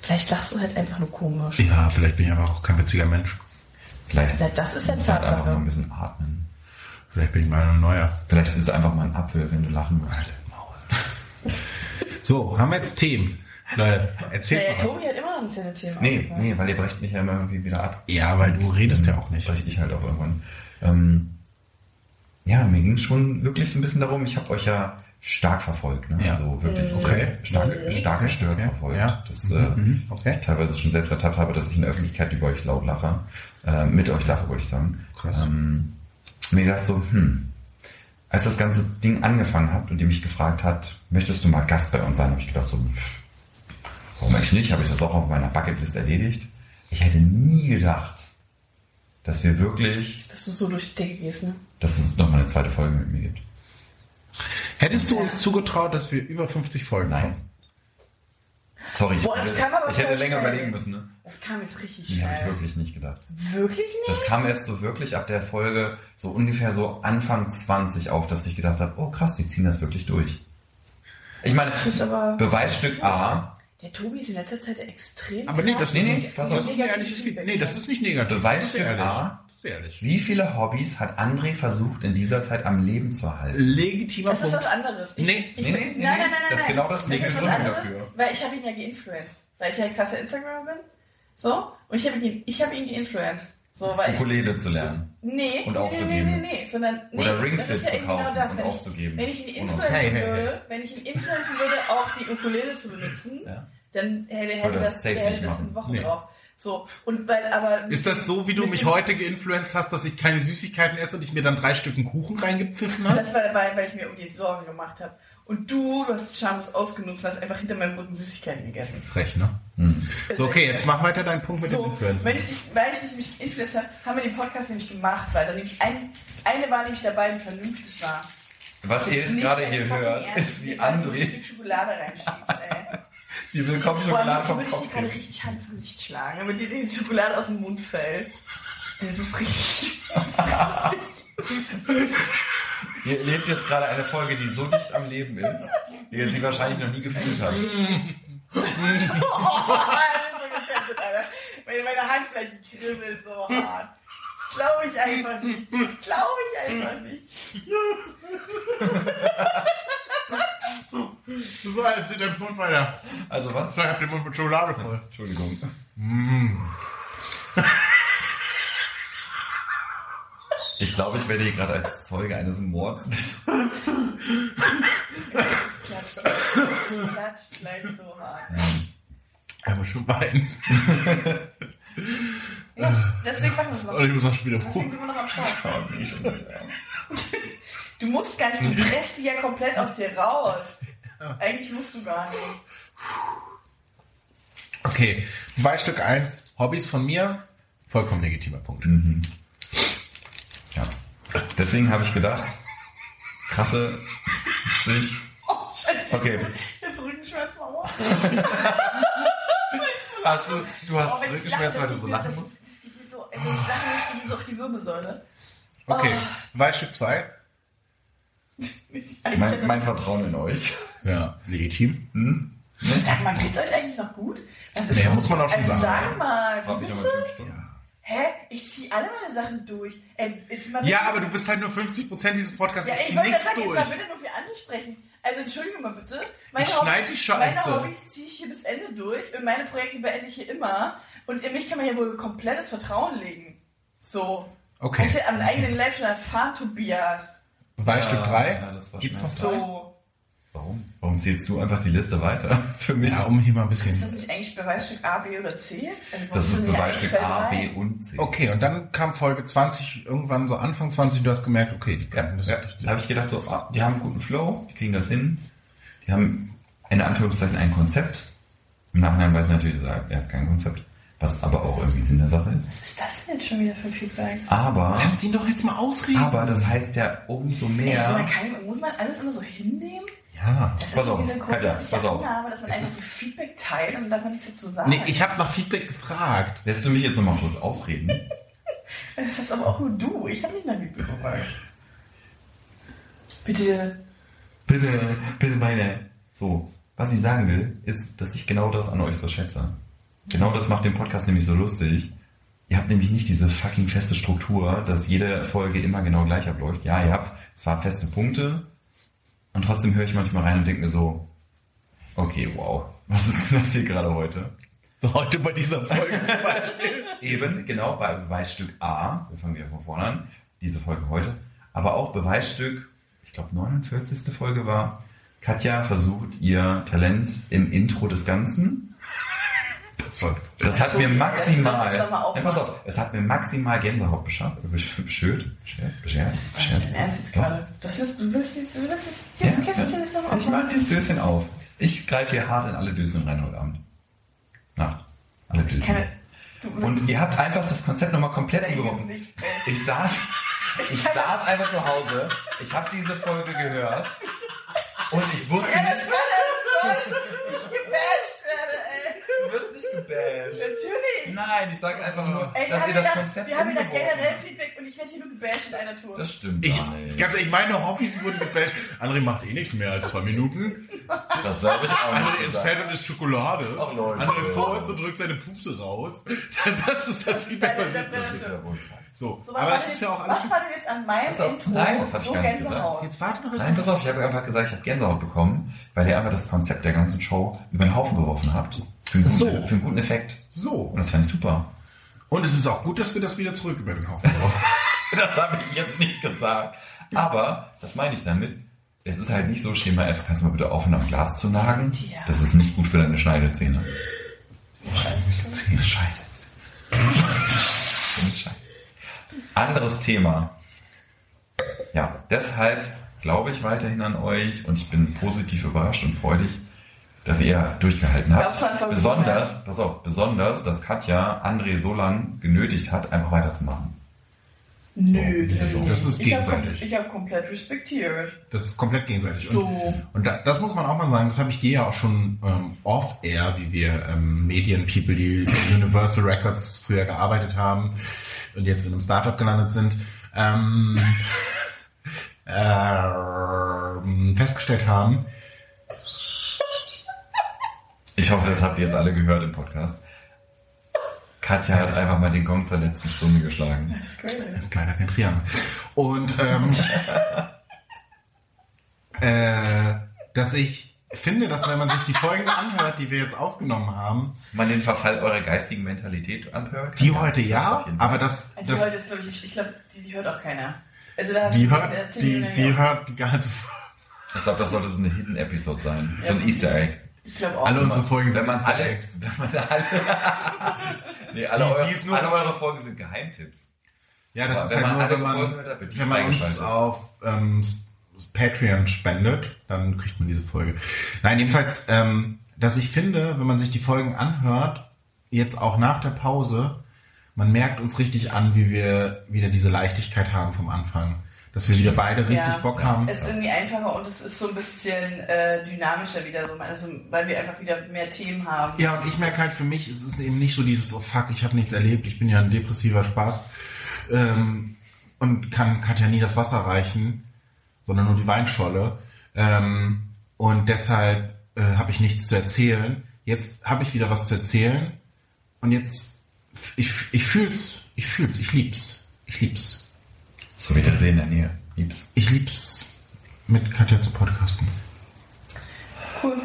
Vielleicht lachst du halt einfach nur komisch. Ja, vielleicht bin ich einfach auch kein witziger Mensch. Vielleicht Ja, das ist ja musst du halt einfach mal ein bisschen atmen. Vielleicht bin ich mal ein neuer. Vielleicht ist es einfach mal ein Apfel, wenn du lachen musst. Alter, Maul. So, haben wir jetzt Themen. Leute, Ja, erzählt ja, mal was. Tobi hat immer noch nicht seine Themen. Nee, nee, weil ihr brecht mich ja immer irgendwie wieder ab. Ja, weil du redest ja auch nicht. Breche ich halt auch irgendwann. Ähm, ja, mir ging es schon wirklich ein bisschen darum, ich habe euch ja stark verfolgt, ne? Ja. Also wirklich Okay. stark, stark Okay. gestört Ja. verfolgt. Ja. Das, äh, Mhm. Okay. ich teilweise schon selbst ertappt habe, dass ich in der Öffentlichkeit über euch laut lache. Äh, mit euch lache, wollte ich sagen. Krass. Ähm, mir gedacht so, hm, als das ganze Ding angefangen hat und ihr mich gefragt hat, möchtest du mal Gast bei uns sein, habe ich gedacht so, warum eigentlich nicht? Habe ich das auch auf meiner Bucketlist erledigt. Ich hätte nie gedacht, dass wir wirklich, Dass du so durch die Decke gehst, ne? dass es nochmal eine zweite Folge mit mir gibt. Hättest du uns zugetraut, dass wir über 50 Folgen Nein. kommen? Sorry, ich, Boah, das hätte- kam aber ich hätte länger schnell. überlegen müssen. Ne? Das kam jetzt richtig Nee, habe ich schnell. wirklich nicht gedacht. Wirklich nicht? Das kam erst so wirklich ab der Folge so ungefähr so Anfang 20 auf, dass ich gedacht habe, oh krass, die ziehen das wirklich durch. Ich meine, Das ist aber- Beweisstück A, Der Tobi ist in letzter Zeit extrem Aber nee, das krass. ist, Nee, nee, nicht, pass das auf. ist ein Negatives ehrliches Feedback Feedback. Nee, das ist nicht negativ. Beweisstück das ist ehrlich. A. Das ist ehrlich. wie viele Hobbys hat André versucht in dieser Zeit am Leben zu erhalten? Legitimer Das ist Punkt. was anderes. Ich, Nee, ich, nee, nee, nein, nee, nein, nein, nein, das ist genau das ist Ding, dafür. Weil ich habe ihn ja geinfluenced. Weil ich ja krasser Instagramer bin. So. Und ich habe ihn, ich habe ihn geinfluenced. So, weil Ukulele zu lernen. nee, Und nee, aufzugeben. nee, nee, nee, sondern, nee, Oder Ring das Fit ist ja zu eben kaufen genau das. und wenn ich, aufzugeben. Wenn ich ihn influenzen Hey, hey, hey. würde, wenn ich ihn influenzen würde, auch die Ukulele zu benutzen, Ja. dann hätte, hätte das das, hätte das in Wochen Nee. drauf. So, und weil, aber. Ist das so, wie du mich heute geinfluenced hast, dass ich keine Süßigkeiten esse und ich mir dann drei Stücken Kuchen reingepfiffen habe? Das war dabei, weil ich mir um die Sorge gemacht habe. Und du, du hast Schamlos ausgenutzt und hast einfach hinter meinem Rücken Süßigkeiten gegessen. Frech, ne? So, okay, jetzt mach weiter deinen Punkt mit So, den Influencern. wenn ich nicht, weil ich nicht mich influenced habe, haben wir den Podcast nämlich gemacht, weil da nämlich ein, eine war nämlich dabei, die vernünftig war. Was ihr jetzt gerade hier hört, ist die dir ein Stück Schokolade reinschiebst, ey. Die Willkommensschokolade vom ich Kopf gerade gibt. richtig Hand ins Gesicht schlagen, damit dir die Schokolade aus dem Mund fällt. Das ist richtig. Ihr erlebt jetzt gerade eine Folge, die so dicht am Leben ist, wie ihr sie wahrscheinlich noch nie gefühlt habt. Oh, das so Alter. Meine, Handfläche kribbelt so hart. Glaube ich einfach nicht. Das glaube ich einfach nicht. So, jetzt sieht der Mund weiter. Also was? Ich hab den Mund mit Schokolade voll. Entschuldigung. Ich glaube, ich werde hier gerade als Zeuge eines Mords. Es klatscht, es klatscht gleich so hart. Er muss schon weinen. Ja, deswegen machen wir es noch. Und ich muss auch schon wieder Deswegen sind wir noch am Start. Du musst gar nicht, du presst die ja komplett aus dir raus. Eigentlich musst du gar nicht. Okay, Beweisstück 1, Hobbys von mir, vollkommen legitimer Punkt. Ja. Deswegen habe ich gedacht, krasse, sich. Oh, Scheiße. Okay. Jetzt Rückenschmerzen auch. Hast du, du Oh, hast ich Rückenschmerzen, weil du das so lachen das- musst? das das geht mir so auf die Wirbelsäule. Okay, Oh. Beweisstück 2, Mein, mein Vertrauen in euch. ja, legitim. Sag mal, geht's euch eigentlich noch gut? Ist Nee, das? muss man auch schon also sagen. Sag mal, Hab wie ich aber bitte? fünf Stunden. Hä? Ich zieh alle meine Sachen durch. Jetzt mal Ja, aber du bist halt nur 50% dieses Podcasts, Ja, ich ich wollte nichts das sagen, jetzt durch. mal bitte nur für andere sprechen. Also entschuldige mal bitte. Meine Ich schneid die Scheiße. Meine Hobbys ziehe ich hier bis Ende durch und meine Projekte beende ich hier immer. Und in mich kann man ja wohl komplettes Vertrauen legen. So. Okay. Das ist ja am eigenen Leib schon erfahren, Tobias. Beweisstück Ja, 3, ja, das war gibt's noch? So. Warum? Warum zählst du einfach die Liste weiter? Für mich. Ja, um hier mal ein Ist das bisschen... nicht eigentlich Beweisstück A, B oder C? Also, Das ist Beweisstück zwei, A? B und C. Okay, und dann kam Folge 20, irgendwann so Anfang 20, und du hast gemerkt, okay, die Ja, können das... ja. Da habe ich gedacht, so, ah, die haben einen guten Flow, die kriegen das hin. Die haben in Anführungszeichen ein Konzept. Im Nachhinein weiß ich natürlich, sagen, ihr habt kein Konzept. Was aber auch irgendwie Sinn der Sache ist. Was ist das denn jetzt schon wieder für ein Feedback? Aber, Lass ihn doch jetzt mal ausreden. aber das heißt ja umso Ey, so, mehr. man kann, muss man alles immer so hinnehmen? Ja. Das ist Pass auf, diese Katja, pass auf. Annahme, dass man Es einfach ist- so Feedback teilt und dann darf man nichts dazu sagen. Nee, ich habe nach Feedback gefragt. Lässt du mich jetzt nochmal kurz ausreden? Das ist aber auch nur du. Ich habe nicht nach Feedback gefragt. Bitte. Bitte, bitte meine. So, was ich sagen will, ist, dass ich genau das an euch so schätze. Genau das macht den Podcast nämlich so lustig. Ihr habt nämlich nicht diese fucking feste Struktur, dass jede Folge immer genau gleich abläuft. Ja, ihr habt zwar feste Punkte und trotzdem höre ich manchmal rein und denke mir so, okay, wow, was ist denn das hier gerade heute? So heute bei dieser Folge zum Beispiel. Eben, genau, bei Beweisstück A, wir fangen wieder von vorne an, diese Folge heute, aber auch Beweisstück, ich glaube 49. Folge war, Katja versucht ihr Talent im Intro des Ganzen. Das war, Das hat mir maximal, ja, pass auf, es hat mir maximal Gänsehaut beschert, besch- beschert, beschert, beschert, Das wirst, du willst du willst jetzt, Ja, dieses Kästchen ja. ist noch Ich mach dieses Döschen auf. Ich greife hier hart in alle Döschen rein heute Abend. Nacht. Alle Döschen. Und ihr habt einfach das Konzept nochmal komplett umgeworfen. Ich saß, ich saß einfach zu Hause, ich habe diese Folge gehört und ich wusste nicht. Ich gebasht. Du wirst nicht gebasht. Natürlich. Nein, ich sage einfach nur, Ey, wir dass ihr das gedacht, Konzept wir haben umgeworfen generell. Feedback und ich werde hier nur gebasht in einer Tour. Das stimmt ich, nicht. ganz ehrlich, meine Hobbys wurden gebasht. André macht eh nichts mehr als zwei Minuten. Das habe ich auch André nicht ist gesagt. Fett und isst Schokolade. Ach, Leute. André vor uns und drückt seine Pupse raus. Das ist das Feedback, was ich... Das ist ja wohl. So, So, was aber war es denn- ist ja auch alles... Was war denn jetzt an meinem auf, Intro nein, das hab ich so gar nicht Gänsehaut? Jetzt warte noch Nein, pass auf, ich habe einfach gesagt, ich habe Gänsehaut bekommen, weil ihr einfach das Konzept der ganzen Show über den Haufen geworfen habt. Für einen guten, So. für einen guten Effekt. So. Und das fand ich super. Und es ist auch gut, dass wir das wieder zurück über den Haufen werfen. Das habe ich jetzt nicht gesagt. Aber, das meine ich damit, es ist halt nicht so Schema F, kannst du mal bitte aufhören, am Glas zu nagen? Ja. Das ist nicht gut für deine Schneidezähne. Scheidezähne. Scheidezähne. Anderes Thema. Ja, deshalb glaube ich weiterhin an euch und ich bin positiv überrascht und freudig, dass ihr durchgehalten habt. Besonders, pass auf, besonders, dass Katja André so lang genötigt hat, einfach weiterzumachen. Nö, So, das ist ich hab gegenseitig. Ich habe komplett respektiert. Das ist komplett gegenseitig. Und, So. und da, das muss man auch mal sagen, das habe ich dir ja auch schon ähm, off-air, wie wir ähm, Medien-People, die Universal Records früher gearbeitet haben und jetzt in einem Startup gelandet sind, ähm, ähm, festgestellt haben. Ich hoffe, das habt ihr jetzt alle gehört im Podcast. Katja hat einfach mal den Gong zur letzten Stunde geschlagen. Das ist crazy. Das ist leider kein Triangel. Und ähm, äh, dass ich finde, dass wenn man sich die Folgen anhört, die wir jetzt aufgenommen haben, Man den Verfall eurer geistigen Mentalität anhört? die heute ja, aber das, Die das heute ist, glaube ich, ich glaube, die, die hört auch keiner. Also da hast die du- hört, die, die auch- hört die ganze Folge. Ich glaube, das sollte so eine Hidden Episode sein. So ein. Easter Egg. Ich glaube auch. Alle unsere Folgen alle, wenn man alle, nee, alle, Die- eure, die nur- alle eure Folgen sind Geheimtipps. Ja, das Aber ist wenn halt man nur, wenn man, Folgen hört, wenn man uns auf ähm, Patreon spendet, dann kriegt man diese Folge. Nein, jedenfalls, ähm, dass ich finde, wenn man sich die Folgen anhört, jetzt auch nach der Pause, man merkt uns richtig an, wie wir wieder diese Leichtigkeit haben vom Anfang. Dass wir wieder beide richtig Ja. Bock haben. Es ist irgendwie einfacher und es ist so ein bisschen äh, dynamischer wieder so, also weil wir einfach wieder mehr Themen haben. Ja, und ich merke halt für mich, es ist eben nicht so dieses, oh fuck, ich habe nichts erlebt, ich bin ja ein depressiver Spaß ähm, und kann Katja nie das Wasser reichen, sondern nur die Weinscholle. Ähm, und deshalb äh, habe ich nichts zu erzählen. Jetzt habe ich wieder was zu erzählen und jetzt, ich, ich fühl's, ich fühl's, ich lieb's, ich lieb's. So wie der See in der Nähe. Lieb's. Ich lieb's, mit Katja zu podcasten. Cool.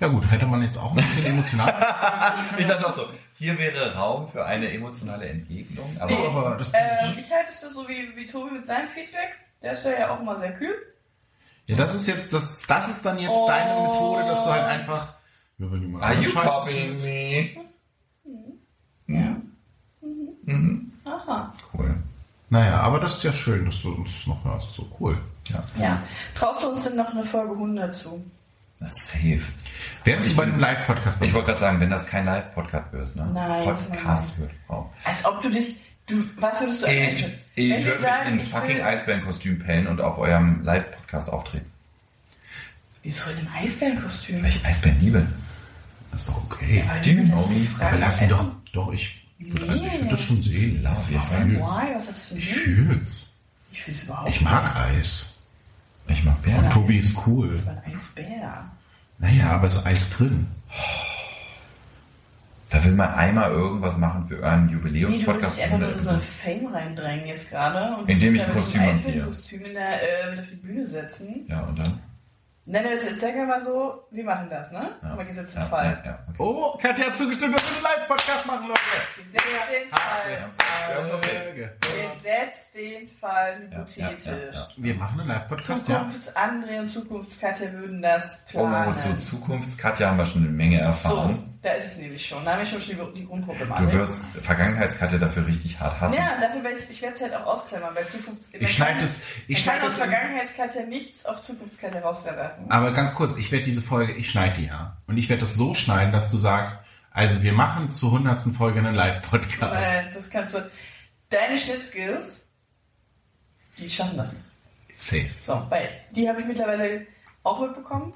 Ja gut, hätte man jetzt auch ein bisschen emotional. Ich dachte auch so, hier wäre Raum für eine emotionale Entgegnung, aber Nee. aber das Ähm, ich halte es für so wie, wie Tobi mit seinem Feedback. Der ist ja auch immer sehr kühl. Ja, das ist jetzt, das, das ist dann jetzt Oh. deine Methode, dass du halt einfach. Ja, wenn jemand Are you copying me? Ja. Mhm. Aha. Cool. Naja, aber das ist ja schön, dass du uns noch hörst. So cool. Ja. Ja. Traust du uns denn noch eine Folge 100 zu? Das ist safe. Wärst du bei dem Live-Podcast Ich wollte gerade sagen, wenn das kein Live-Podcast wird, ne? Nein, Podcast wird. Oh. Als ob du dich. Du, was würdest du Ich, Wenn ich würde mich sagen, in ich fucking Eisbärenkostüm pellen und auf eurem Live-Podcast auftreten. Wieso in einem Eisbärenkostüm? Weil ich Eisbären liebe. Das ist doch okay. weil Do you know me? aber lass ihn doch. Doch, ich. Nee. Also ich würde das schon sehen. Jeden Ich ist für ein Ich. Ich fühl's überhaupt Ich mag Eis. Ich mag Und Bären. Tobi ist cool. Das war ein Eisbär. Naja, aber es ist Eis drin. Da will man einmal irgendwas machen für euren Nee, du willst Jubiläumspodcast. einfach nur in so ein. Fame reindrängen jetzt gerade. und Indem ich ein Kostüm anziehe. Kostüm in der, äh, mit auf die Bühne setzen. Ja, und dann? Nein, nein, jetzt sag mal so, wir machen das, ne? Ja. Aber gesetzt den ja, Fall. Ja, okay. Oh, Katja hat zugestimmt, dass wir einen Live-Podcast machen, Leute. Gesetzt den wir Fall. Gesetzt den Fall hypothetisch. Wir machen einen Live-Podcast, ja. Zukunfts-André und Zukunftskatja würden das Oh, planen. zu Zukunftskatja haben wir schon eine Menge so, Erfahrung. Da ist es nämlich schon. Da haben wir schon die, die Du Grundproblematik. wirst Vergangenheitskatja dafür richtig hart hassen. Ja, dafür werde ich, ich werde es halt auch ausklammern, weil Zukunfts... Ich schneide es, ich Ich kann schneide aus Vergangenheitskatja nichts auf Zukunftskatja rauswerfen. aber ganz kurz, ich werde diese Folge, ich schneide die ja. Und ich werde das so schneiden, dass du sagst, also wir machen zur hundertsten Folge einen Live-Podcast. Weil das kannst du... Deine Schnittskills, die schaffen das. Safe. So, weil die habe ich mittlerweile auch mitbekommen.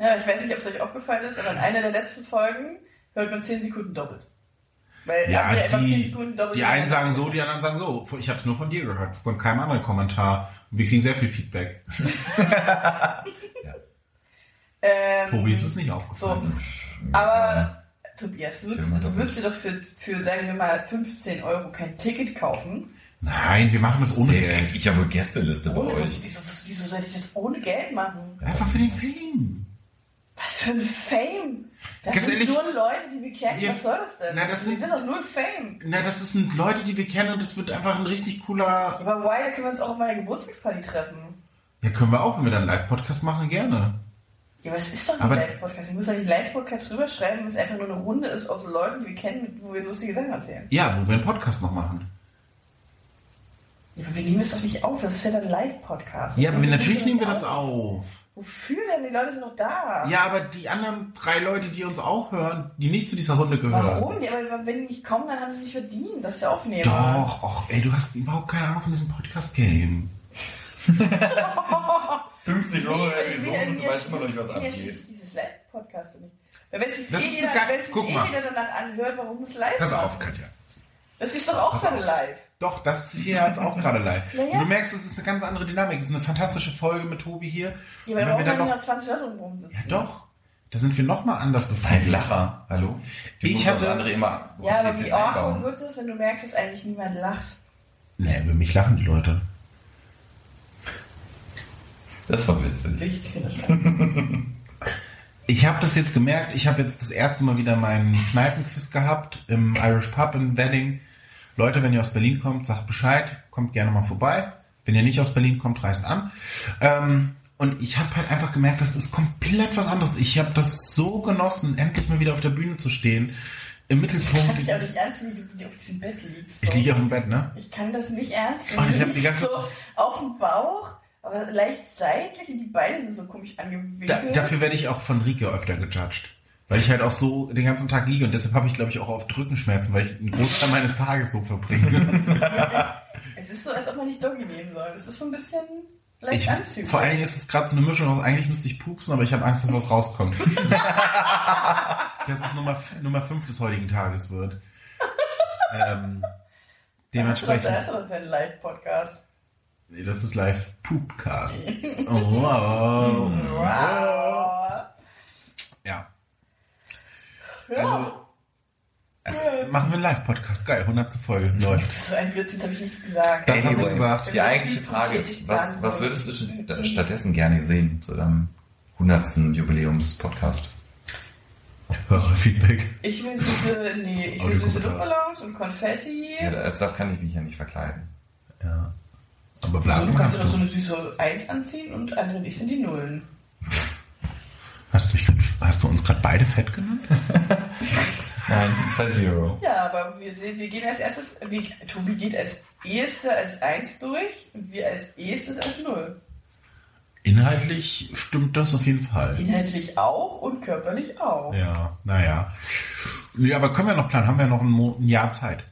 Ja, ich weiß nicht, ob es euch aufgefallen ist, aber in einer der letzten Folgen hört man 10 Sekunden doppelt. Weil Ja, einfach 10 die, Sekunden doppelt die einen sagen so, die anderen sagen so. Ich habe es nur von dir gehört, von keinem anderen Kommentar. Und wir kriegen sehr viel Feedback. Ähm, Tobi ist es nicht So, aufgefallen. aber Tobias, du würdest, du würdest dir doch für, für, sagen wir mal, 15 Euro kein Ticket kaufen. Nein, wir machen das ohne Geld. krieg ich ja wohl Gästeliste bei Ohne, euch. wieso, wieso soll ich das ohne Geld machen? Einfach für den Fame. Was für ein Fame! Das Ganz sind ehrlich, nur Leute, die wir kennen. wir- Was soll das denn? Na, das die sind- sind doch null Fame. Na, das sind Leute, die wir kennen und das wird einfach ein richtig cooler. Aber why, da können wir uns auch auf meiner Geburtstagsparty treffen. Ja, können wir auch, wenn wir dann einen Live-Podcast machen, gerne. Ja, aber das ist doch ein Live-Podcast. Ich muss ja nicht Live-Podcast drüber schreiben, wenn es einfach nur eine Runde ist aus Leuten, die wir kennen, wo wir lustige Sachen erzählen. Ja, wo wir einen Podcast noch machen. Ja, aber wir nehmen es doch nicht auf. Das ist ja dann ein Live-Podcast. Ja, aber wir, Das natürlich nehmen wir das auf. Wofür denn? Die Leute sind doch da. Ja, aber die anderen drei Leute, die uns auch hören, die nicht zu dieser Runde gehören. Warum? Ja, aber wenn die nicht kommen, dann haben sie sich verdient, dass sie aufnehmen. Doch, och, ey, du hast überhaupt keine Ahnung von diesem Podcast-Game. 50 Euro Episoden, wie- du weißt immer noch nicht, was abgeht. Dieses Live-Podcast nicht. Wenn es sich Das eh ist jeder, eh jeder danach anhört, warum es live Pass macht. auf, Katja. Das ist doch auch Pass auf. live. Doch, das ist hier jetzt auch gerade live. Ja, ja. Und du merkst, es ist eine ganz andere Dynamik. Es ist eine fantastische Folge mit Tobi hier. Ja, weil wenn wir dann noch, noch 20 Leute rumsitzen? ja doch, Da sind wir nochmal anders Ein befreundet. Lacher, hallo? Du Ich das hatte- andere immer Ja, aber wie awkward wird es, wenn du merkst, dass eigentlich niemand lacht? Nee, über mich lachen die Leute. Das war witzig. Ich habe das jetzt gemerkt, ich habe jetzt das erste Mal wieder meinen Kneipenquiz gehabt im Irish Pub in Wedding. Leute, wenn ihr aus Berlin kommt, sagt Bescheid, kommt gerne mal vorbei. Wenn ihr nicht aus Berlin kommt, reist an. Ähm, und ich habe halt einfach gemerkt, das ist komplett was anderes. Ich habe das so genossen, endlich mal wieder auf der Bühne zu stehen. Im Mittelpunkt. Kann ich auch nicht ernst nehmen, wie du auf diesem Bett liegst. Ich liege auf dem Bett, ne? Ich kann das nicht ernst Oh, nehmen. ich hab die ganze so auf dem Bauch, aber leicht seitlich und die Beine sind so komisch Da, angewinkelt. dafür werde ich auch von Rike öfter gejudged. Weil ich halt auch so den ganzen Tag liege und deshalb habe ich, glaube ich, auch oft Rückenschmerzen, weil ich einen Großteil meines Tages so verbringe. es ist so, als ob man nicht Doggy nehmen soll. Es ist so ein bisschen leicht Ich, anzüglich. vor allen Dingen ist es gerade so eine Mischung aus, eigentlich müsste ich pupsen, aber ich habe Angst, dass was rauskommt. dass es Nummer, Nummer 5 des heutigen Tages wird. Ähm, dementsprechend. hast du doch deinen Live-Podcast. Nee, das ist live Poopcast. Oh, wow. Wow. Ja. Ja. Also, äh, machen wir einen Live-Podcast. Geil, 100. Folge. Läuft. so ein Blödsinn habe ich nicht gesagt. Das hast du gesagt. Die eigentliche Frage ist, was, was würdest du st- stattdessen gerne sehen zu deinem 100. Jubiläums-Podcast? Hörerfeedback. Ich will süße, nee, ich will süße Luftballons und Konfetti. Ja, das kann ich mich ja nicht verkleiden. Ja. Aber Blasen du kannst kannst dir noch so du. eine süße 1 anziehen und andere nicht sind die Nullen. Hast du, mich, hast du uns gerade beide fett genannt? Nein, Size Zero. Ja, aber wir sehen, wir gehen als erstes, wir, Tobi geht als Erste als 1 durch und wir als Erstes als 0. Inhaltlich stimmt das auf jeden Fall. Inhaltlich auch und körperlich auch. Ja, naja. Ja, aber können wir noch planen? Haben wir noch ein, Mo ein Jahr Zeit?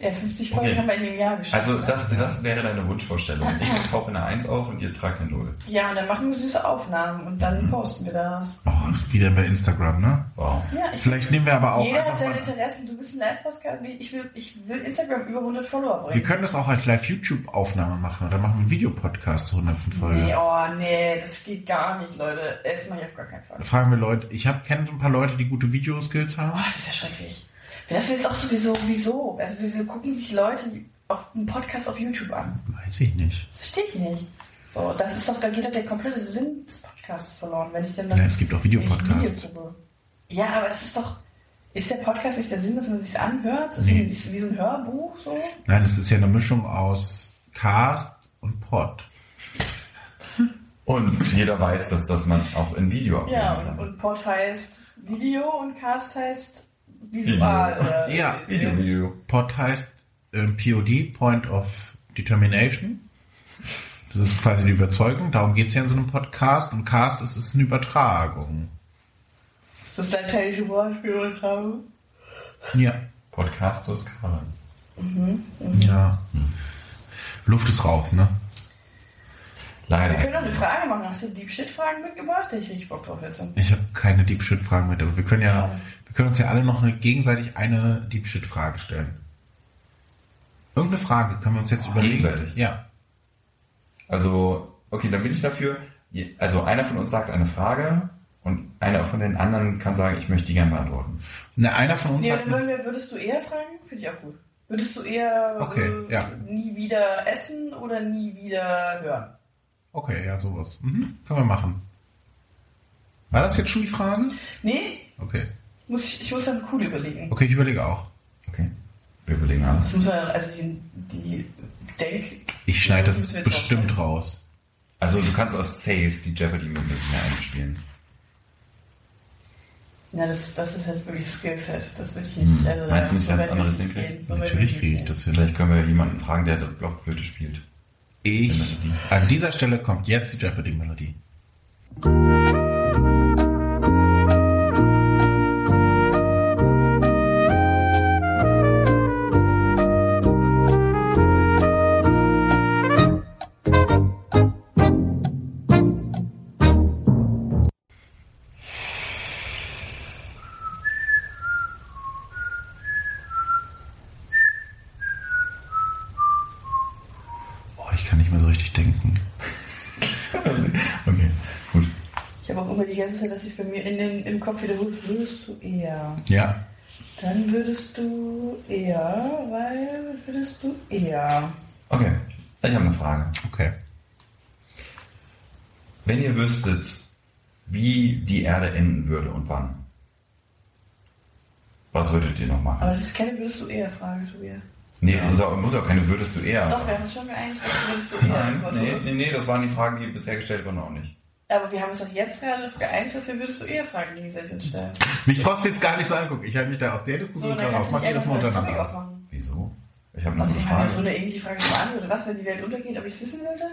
Ja, 50 Folgen Okay. haben wir in dem Jahr geschafft. Also ne? das, das wäre deine Wunschvorstellung. Ich tauche eine 1 auf und ihr tragt eine 0. Ja, und dann machen wir süße Aufnahmen und dann posten wir das. Oh, wieder bei Instagram, ne? Wow. Ja, ich Vielleicht nehmen wir aber auch Jeder hat seine Interessen. Du bist ein Live-Podcast. Ich will, ich will Instagram über 100 Follower Wir bringen. können das auch als Live-YouTube-Aufnahme machen oder machen wir einen Videopodcast zur 100. Folge. Nee, oh nee, das geht gar nicht, Leute. Das mache ich auf gar keinen Fall. Da fragen wir Leute, ich habe kenne so ein paar Leute, die gute Videoskills haben. Oh, das ist ja schrecklich. Das ist auch sowieso, wieso? Also wieso gucken sich Leute auf einen Podcast auf YouTube an? Weiß ich nicht. Das verstehe ich nicht. So, das ist doch, da geht doch der komplette Sinn des Podcasts verloren, wenn ich dann das Ja, es gibt auch Videopodcasts. Video. Ja, aber das ist doch, ist der Podcast nicht der Sinn, dass man sich anhört? Das ist Nee. wie, ist wie so ein Hörbuch so? Nein, es ist ja eine Mischung aus Cast und Pod. Und jeder weiß, dass das man auch in Video Ja, kann. und, und Pod heißt Video und Cast heißt visual. Video. Oder Ja, Video, Video. Pod heißt ähm, POD, Point of Determination. Das ist quasi die Überzeugung. Darum geht es ja in so einem Podcast. Und Cast ist, ist eine Übertragung. Ist das lateinische Wort für Übertragung? Ja. Podcastus Karl. Ja. Luft ist raus, ne? Wir können noch eine Frage machen. Hast du Deep Shit Fragen mitgebracht? Ich richtig Bock drauf jetzt. Ich habe keine Deep Shit Fragen mit, aber wir können ja, Schade. wir können uns ja alle noch eine, gegenseitig eine Deep Shit Frage stellen. Irgendeine Frage können wir uns jetzt überlegen. Gegenseitig? Ja. Also, okay, dann bin ich dafür. Also einer von uns sagt eine Frage und einer von den anderen kann sagen, ich möchte die gerne beantworten. Ne, einer von uns Nee, hat. dann wir, würdest du eher fragen? Finde ich auch gut. Würdest du eher Okay, äh, ja. nie wieder essen oder nie wieder hören? Okay, ja, sowas. Mhm. Können wir machen. War das jetzt schon die Frage? Nee, Okay. muss ich, ich muss dann cool überlegen. Okay, ich überlege auch. Okay. Wir überlegen alles. Das muss man, also die, die Denk... Ich schneide das bestimmt raus. Also du kannst auch safe die Jeopardy-Musik mehr einspielen. Ja, das, das ist jetzt wirklich Skillset. Das würde ich Hm. nicht. Also, Meinst du nicht, dass ich nicht hinkriegt? So Natürlich nicht kriege ich das hin. Vielleicht können wir jemanden fragen, der Blockflöte spielt. Ich, an dieser Stelle kommt jetzt die Jeopardy-Melodie. Du eher. Ja. Dann würdest du eher, weil würdest du eher. Okay, ich habe eine Frage. Okay. Wenn ihr wüsstet, wie die Erde enden würde und wann, was würdet ihr noch machen? Aber das ist keine würdest du eher Frage, Tobias. Nee, es ist auch, muss auch keine würdest du eher. Doch, wir haben schon geeinigt, würdest du eher Nein, nee, nee, nee, das waren die Fragen, die bisher gestellt wurden, auch nicht. Aber wir haben uns doch jetzt gerade geeinigt, dass wir würdest du eher Fragen gegenseitig uns stellen. Mich brauchst du jetzt gar nicht so angucken. Ich halte mich da aus der So, Diskussion dann raus. Mach Mal nur das Topic untereinander aus. Wieso? Ich habe eine Also ich so Frage. eine ähnliche Frage beantwortet. Was, wenn die Welt untergeht, ob ich es wissen wollte?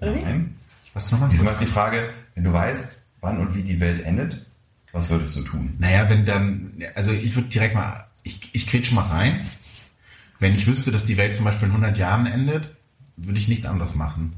Oder wie? Nein. Was nochmal? Diesmal ist die Frage, wenn du weißt, wann und wie die Welt endet, was würdest du tun? Naja, wenn dann, also ich würde direkt mal, ich, ich kretsch mal rein. Wenn ich wüsste, dass die Welt zum Beispiel in 100 Jahren endet, würde ich nichts anderes machen.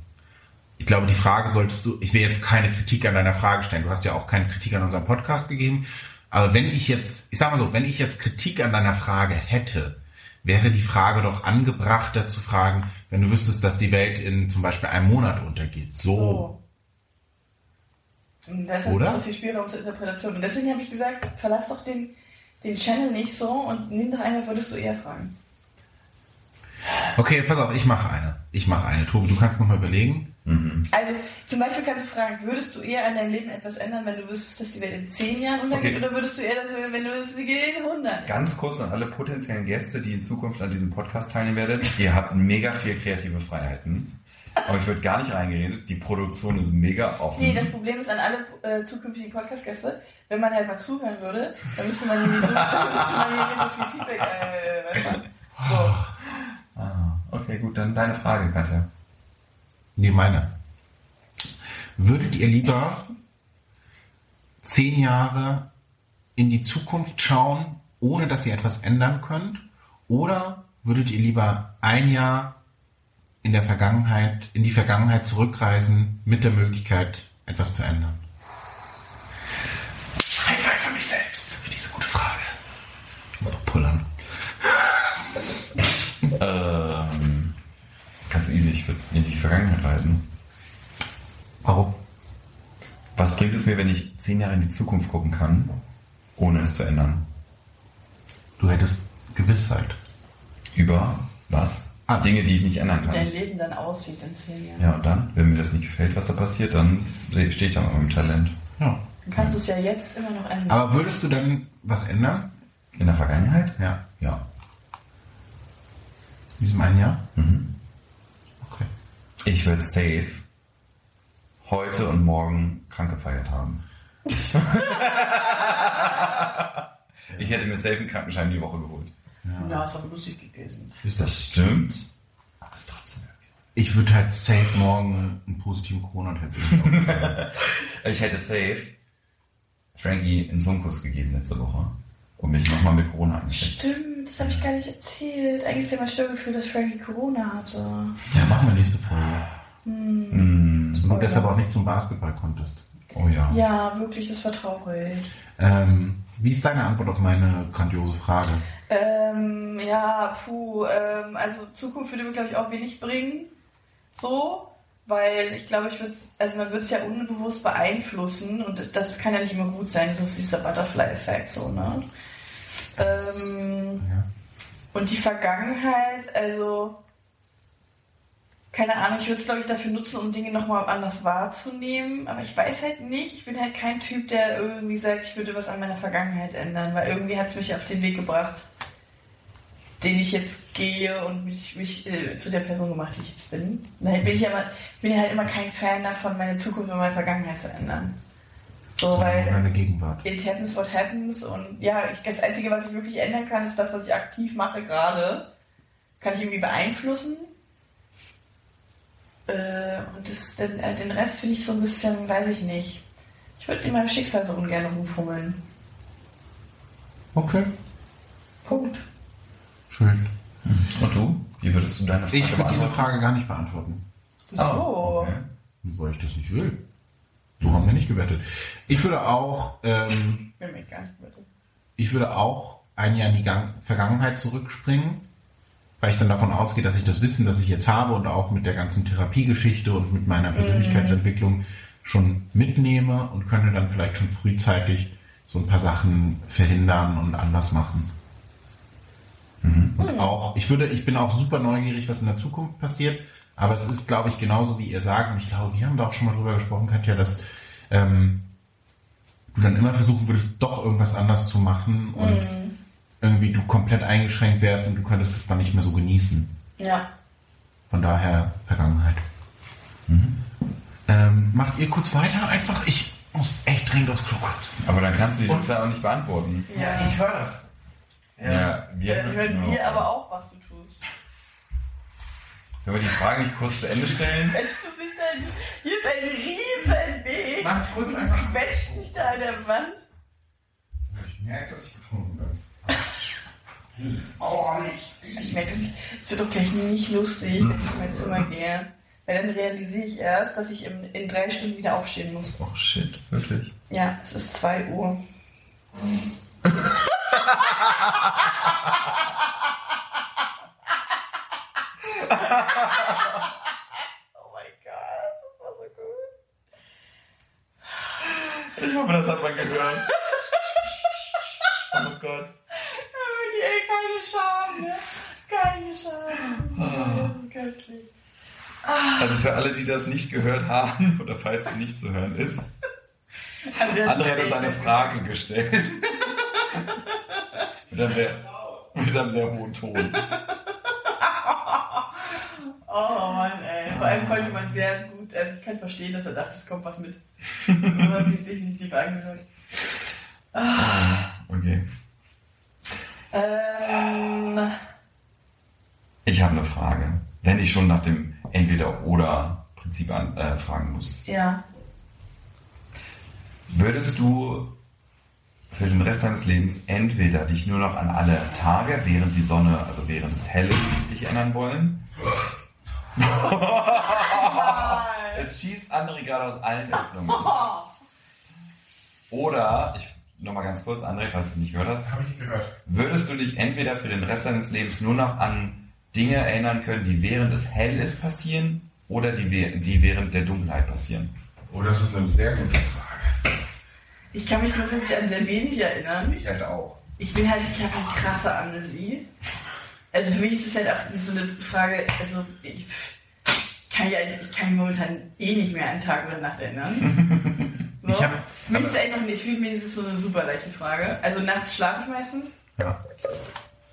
Ich glaube, die Frage solltest du, ich will jetzt keine Kritik an deiner Frage stellen. Du hast ja auch keine Kritik an unserem Podcast gegeben. Aber wenn ich jetzt, ich sag mal so, wenn ich jetzt Kritik an deiner Frage hätte, wäre die Frage doch angebrachter zu fragen, wenn du wüsstest, dass die Welt in zum Beispiel einem Monat untergeht. So. Und da ist Oder? Oder? so viel Spielraum zur Interpretation. Und deswegen habe ich gesagt, verlass doch den, den Channel nicht so und nimm doch eine, würdest du eher fragen. Okay, pass auf, ich mache eine. Ich mache eine. Tobi, du kannst noch mal überlegen. Also zum Beispiel kannst du fragen, würdest du eher an deinem Leben etwas ändern, wenn du wüsstest, dass die Welt in 10 Jahren untergeht, Okay. oder würdest du eher, dass, wenn du wüsstest, sie geht in 100? Ganz kurz an alle potenziellen Gäste, die in Zukunft an diesem Podcast teilnehmen werdet. Ihr habt mega viel kreative Freiheiten. Aber ich würde gar nicht reingeredet. Die Produktion ist mega offen. Nee, das Problem ist an alle äh, zukünftigen Podcast-Gäste, wenn man halt mal zuhören würde, dann müsste man hier nicht so, so viel Feedback, äh, weißt du? So. ah, okay, gut, dann deine Frage, Katja. Nee, meine. Würdet ihr lieber zehn Jahre in die Zukunft schauen, ohne dass ihr etwas ändern könnt? Oder würdet ihr lieber ein Jahr in der Vergangenheit, in die Vergangenheit zurückreisen, mit der Möglichkeit, etwas zu ändern? High five für mich selbst, für diese gute Frage. Ich muss auch pullern. Ähm, ganz easy, ich würde in die Vergangenheit reisen. Warum? Was bringt es mir, wenn ich zehn Jahre in die Zukunft gucken kann, ohne es zu ändern? Du hättest Gewissheit. Über was? Ah. Dinge, die ich nicht ändern Wie dein kann. Leben dann aussieht in 10 Jahren. Ja, und dann, wenn mir das nicht gefällt, was da passiert, dann stehe ich da mit meinem Talent. Ja. Dann kannst du es ja jetzt immer noch ändern. Aber würdest du dann was ändern? In der Vergangenheit? Ja. Ja. In diesem einen Jahr? Mhm. Okay. Ich würde safe heute und morgen krank gefeiert haben. ich hätte mir safe einen Krankenschein die Woche geholt. Na, ist doch lustig gewesen. Ist das? Das stimmt. Aber es ist trotzdem. Ich würde halt safe morgen einen positiven Corona-Test Ich hätte safe Frankie einen Zungenkuss gegeben letzte Woche und mich nochmal mit Corona angesteckt. Stimmt, das habe ich gar nicht erzählt. Eigentlich ist ja mein Störgefühl, dass Frankie Corona hatte. Ja, machen wir nächste Folge. Mm. Und du deshalb auch nicht zum Basketball konntest. Oh ja. Ja, wirklich, das war traurig. Ähm, wie ist deine Antwort auf meine grandiose Frage? Ähm, ja, puh, ähm, also Zukunft würde mir, glaube ich, auch wenig bringen. So, weil ich glaube, ich würde also man wird es ja unbewusst beeinflussen und das, das kann ja nicht immer gut sein. Das ist dieser Butterfly-Effekt, so, ne? Ähm. Und die Vergangenheit, also, keine Ahnung, ich würde es, glaube ich, dafür nutzen, um Dinge nochmal anders wahrzunehmen. Aber ich weiß halt nicht, ich bin halt kein Typ, der irgendwie sagt, ich würde was an meiner Vergangenheit ändern, weil irgendwie hat es mich auf den Weg gebracht, den ich jetzt gehe und mich, mich äh, zu der Person gemacht, die ich jetzt bin. Daher bin ich aber, bin halt immer kein Fan davon, meine Zukunft und meine Vergangenheit zu ändern. So, weil deine Gegenwart. it happens what happens und ja, ich, das Einzige, was ich wirklich ändern kann, ist das, was ich aktiv mache gerade. Kann ich irgendwie beeinflussen. Äh, und das, den, äh, den Rest finde ich so ein bisschen, weiß ich nicht. Ich würde in meinem Schicksal so ungern rumfummeln. Okay. Punkt. Schön. Und du? Wie würdest du deine Frage Ich würde diese? Frage gar nicht beantworten. So. Oh, okay. Weil ich das nicht will. So haben wir nicht gewettet. Ich würde auch, ähm, ich würde auch ein Jahr in die Gang Vergangenheit zurückspringen, weil ich dann davon ausgehe, dass ich das Wissen, das ich jetzt habe und auch mit der ganzen Therapiegeschichte und mit meiner Persönlichkeitsentwicklung schon mitnehme und könnte dann vielleicht schon frühzeitig so ein paar Sachen verhindern und anders machen. Und auch, ich würde, ich bin auch super neugierig, was in der Zukunft passiert, aber es ist, glaube ich, genauso wie ihr sagt, und ich glaube, wir haben da auch schon mal drüber gesprochen, Katja, dass ähm, du dann immer versuchen würdest, doch irgendwas anders zu machen und irgendwie du komplett eingeschränkt wärst und du könntest es dann nicht mehr so genießen. Ja. Von daher Vergangenheit. Ähm, macht ihr kurz weiter? Einfach, ich muss echt dringend aufs Klo kurz. Aber dann kannst du die ja auch nicht beantworten. Ja. ich höre das. Ja, wir Dann hören wir aber auch, was du tust. Können wir die Frage nicht kurz zu Ende stellen? Quetscht du dich da? Hier ist ein riesen Weg. Macht kurz einfach. Quetscht dich da an der Wand. Ich merke, dass ich getrunken bin. Oh, nicht. Ich merke, es wird doch gleich nicht lustig, wenn ich in mein Zimmer gehe. Weil dann realisiere ich erst, dass ich in, in drei Stunden wieder aufstehen muss. Oh shit, wirklich. Ja, es ist 2 Uhr. oh mein Gott, das war so gut. Ich hoffe, das hat man gehört. Oh Gott. Aber ey, keine Scham, ne? Keine Scham. So köstlich. Also für alle, die das nicht gehört haben, oder falls es nicht zu hören ist, André hat uns eine Frage gestellt. mit, einem sehr, mit einem sehr hohen Ton. Oh Mann, ey. Vor allem konnte man sehr gut, also ich kann verstehen, dass er dachte, es kommt was mit. Aber hat sich definitiv angehört. Okay. Ähm, Ich habe eine Frage. Wenn ich schon nach dem Entweder-Oder-Prinzip äh, fragen muss. ja. Würdest du für den Rest deines Lebens entweder dich nur noch an alle Tage, während die Sonne, also während es hell ist, dich erinnern wollen? Es schießt André gerade aus allen Öffnungen. Oder, ich nochmal ganz kurz, André, falls du nicht gehört hast, Habe ich nicht gehört. würdest du dich entweder für den Rest deines Lebens nur noch an Dinge erinnern können, die während es hell ist passieren oder die, die während der Dunkelheit passieren? Oh, das ist eine sehr gute Frage. Ich kann mich grundsätzlich an sehr wenig erinnern. Ich halt auch. Ich bin halt, ich habe halt krasse Amnesie. Also für mich ist es halt auch so eine Frage, also ich, kann ja, ich kann mich momentan eh nicht mehr an Tag oder Nacht erinnern. So. Ich hab- für mich ist es eigentlich noch nicht, für mich ist es so eine super leichte Frage. Also nachts schlafe ich meistens, Ja.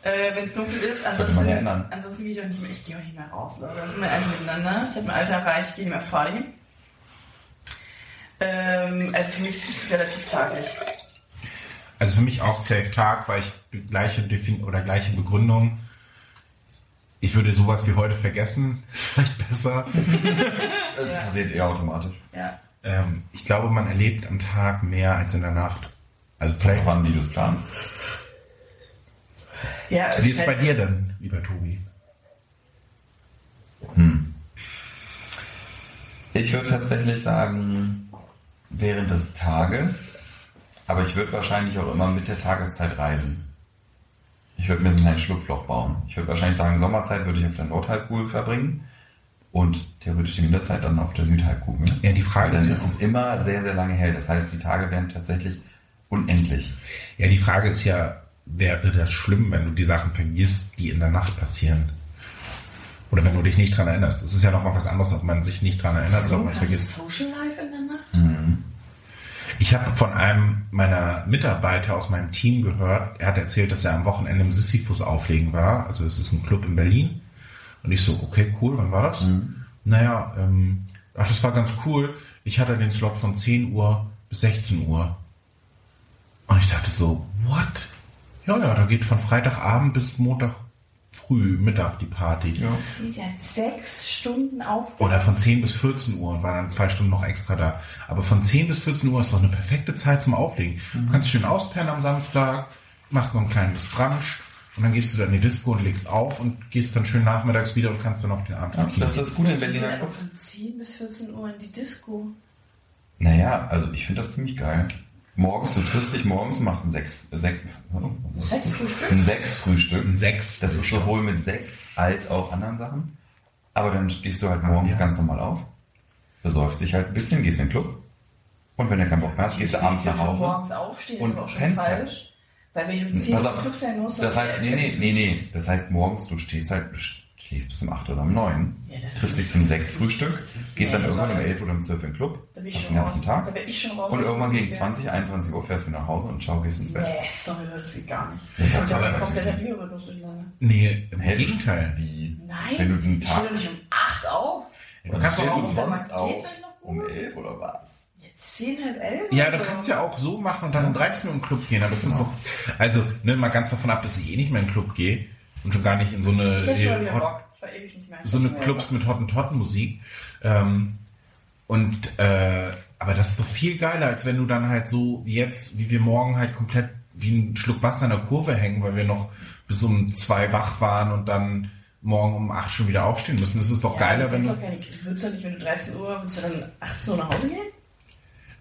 äh, wenn es dunkel ist. Ansonsten, ja ansonsten gehe ich auch nicht mehr, ich gehe auch nicht mehr raus. Leute. Da sind wir alle miteinander. Ich habe mein Alter erreicht, ich gehe nicht mehr auf Party. Ähm, also für mich ist es relativ taglich. Also für mich auch Safe Tag, weil ich gleiche Defin oder gleiche Begründung. Ich würde sowas wie heute vergessen. Ist vielleicht besser. Das Ja. passiert eher automatisch. Ja. ähm, ich glaube, man erlebt am Tag mehr als in der Nacht. Also vielleicht. Wann, wie du es planst. Ja, Wie ist es bei dir denn, lieber Tobi? Hm. Ich würde tatsächlich sagen, während des Tages, aber ich würde wahrscheinlich auch immer mit der Tageszeit reisen. Ich würde mir so ein kleines Schlupfloch bauen. Ich würde wahrscheinlich sagen, Sommerzeit würde ich auf der Nordhalbkugel verbringen und theoretisch die Winterzeit dann auf der Südhalbkugel. Ja, die Frage Dann ist ist ja es auch- immer sehr, sehr lange hell. Das heißt, die Tage werden tatsächlich unendlich. Ja, die Frage ist ja, wäre das schlimm, wenn du die Sachen vergisst, die in der Nacht passieren? Oder wenn du dich nicht dran erinnerst. Das ist ja nochmal was anderes, ob man sich nicht dran erinnert oder ob man es vergisst. Social Life in der Nacht? Mhm. Ich habe von einem meiner Mitarbeiter aus meinem Team gehört, er hat erzählt, dass er am Wochenende im Sisyphus auflegen war. Also es ist ein Club in Berlin. Und ich so, okay, cool, wann war das? Naja, ähm, ach, das war ganz cool. Ich hatte den Slot von 10 Uhr bis 16 Uhr. Und ich dachte so, what? Ja, ja, da geht von Freitagabend bis Montag früh, Mittag die Party. Ja. Der hat sechs Stunden auf. Oder von 10 bis 14 Uhr und war dann zwei Stunden noch extra da. Aber von 10 bis 14 Uhr ist doch eine perfekte Zeit zum Auflegen. Du kannst schön ausperren am Samstag, machst noch ein kleines Brunch und dann gehst du dann in die Disco und legst auf und gehst dann schön nachmittags wieder und kannst dann noch den Abend Ja, das ist gut in Sind Berliner einfach Clubs. von 10 bis 14 Uhr in die Disco. Naja, also ich finde das ziemlich geil. Morgens, du triffst dich morgens, machst ein Sechs, Sek, Sechs Frühstück? ein Sechs-Frühstück. Ein Sechs. Das ist sowohl mit Sekt als auch anderen Sachen. Aber dann stehst du halt morgens ja. ganz normal auf. besäufst dich halt ein bisschen, gehst in den Club. Und wenn du keinen Bock mehr hast, gehst du abends nach Hause. Morgens aufstehen, und ist auch schon halt. falsch. Weil wenn ich 10 Pass Uhr auf, im Club sein muss, Das heißt, nee, nee, nee, nee. Das heißt, morgens, du stehst halt, du schläfst bis um 8 oder um 9, Ja, das triffst ist- dich zum 6 Frühstück, gehst dann irgendwann um aber- 11 oder um 12 in den Club, Da bin ich hast schon den ganzen raus. Tag. Ich. Und irgendwann gegen Ja. 20, 21 Uhr fährst du wieder nach Hause und ciao, gehst ins Bett. Nee, sorry, das geht gar nicht. Das Ich hat hab aber- das kompletter Biorhythmus durcheinander. Nee, im Hä? Gegenteil. Wie? Nein, Wenn du den ich Tag... doch nicht um 8 auf. Du kannst stehst auch- du Sag mal, sonst auf noch um gut? 11 oder was? Jetzt 10, halb 11? Ja, du so? kannst ja auch so machen und dann um 13 Uhr im Club gehen. Aber das ist doch, also, ne, mal ganz davon ab, dass ich eh nicht mehr in den Club gehe und schon gar nicht in so eine, wieder Hot- so eine Clubs mit Hottentotten-Musik. Ähm, und, äh, aber das ist doch viel geiler, als wenn du dann halt so jetzt, wie wir morgen halt komplett wie ein Schluck Wasser in der Kurve hängen, weil wir noch bis um zwei wach waren und dann morgen um acht schon wieder aufstehen müssen. Das ist doch Bock. geiler, Ja, wenn du du, doch keine, du würdest doch nicht, wenn du 13 Uhr, willst du dann 18 Uhr nach Hause gehen?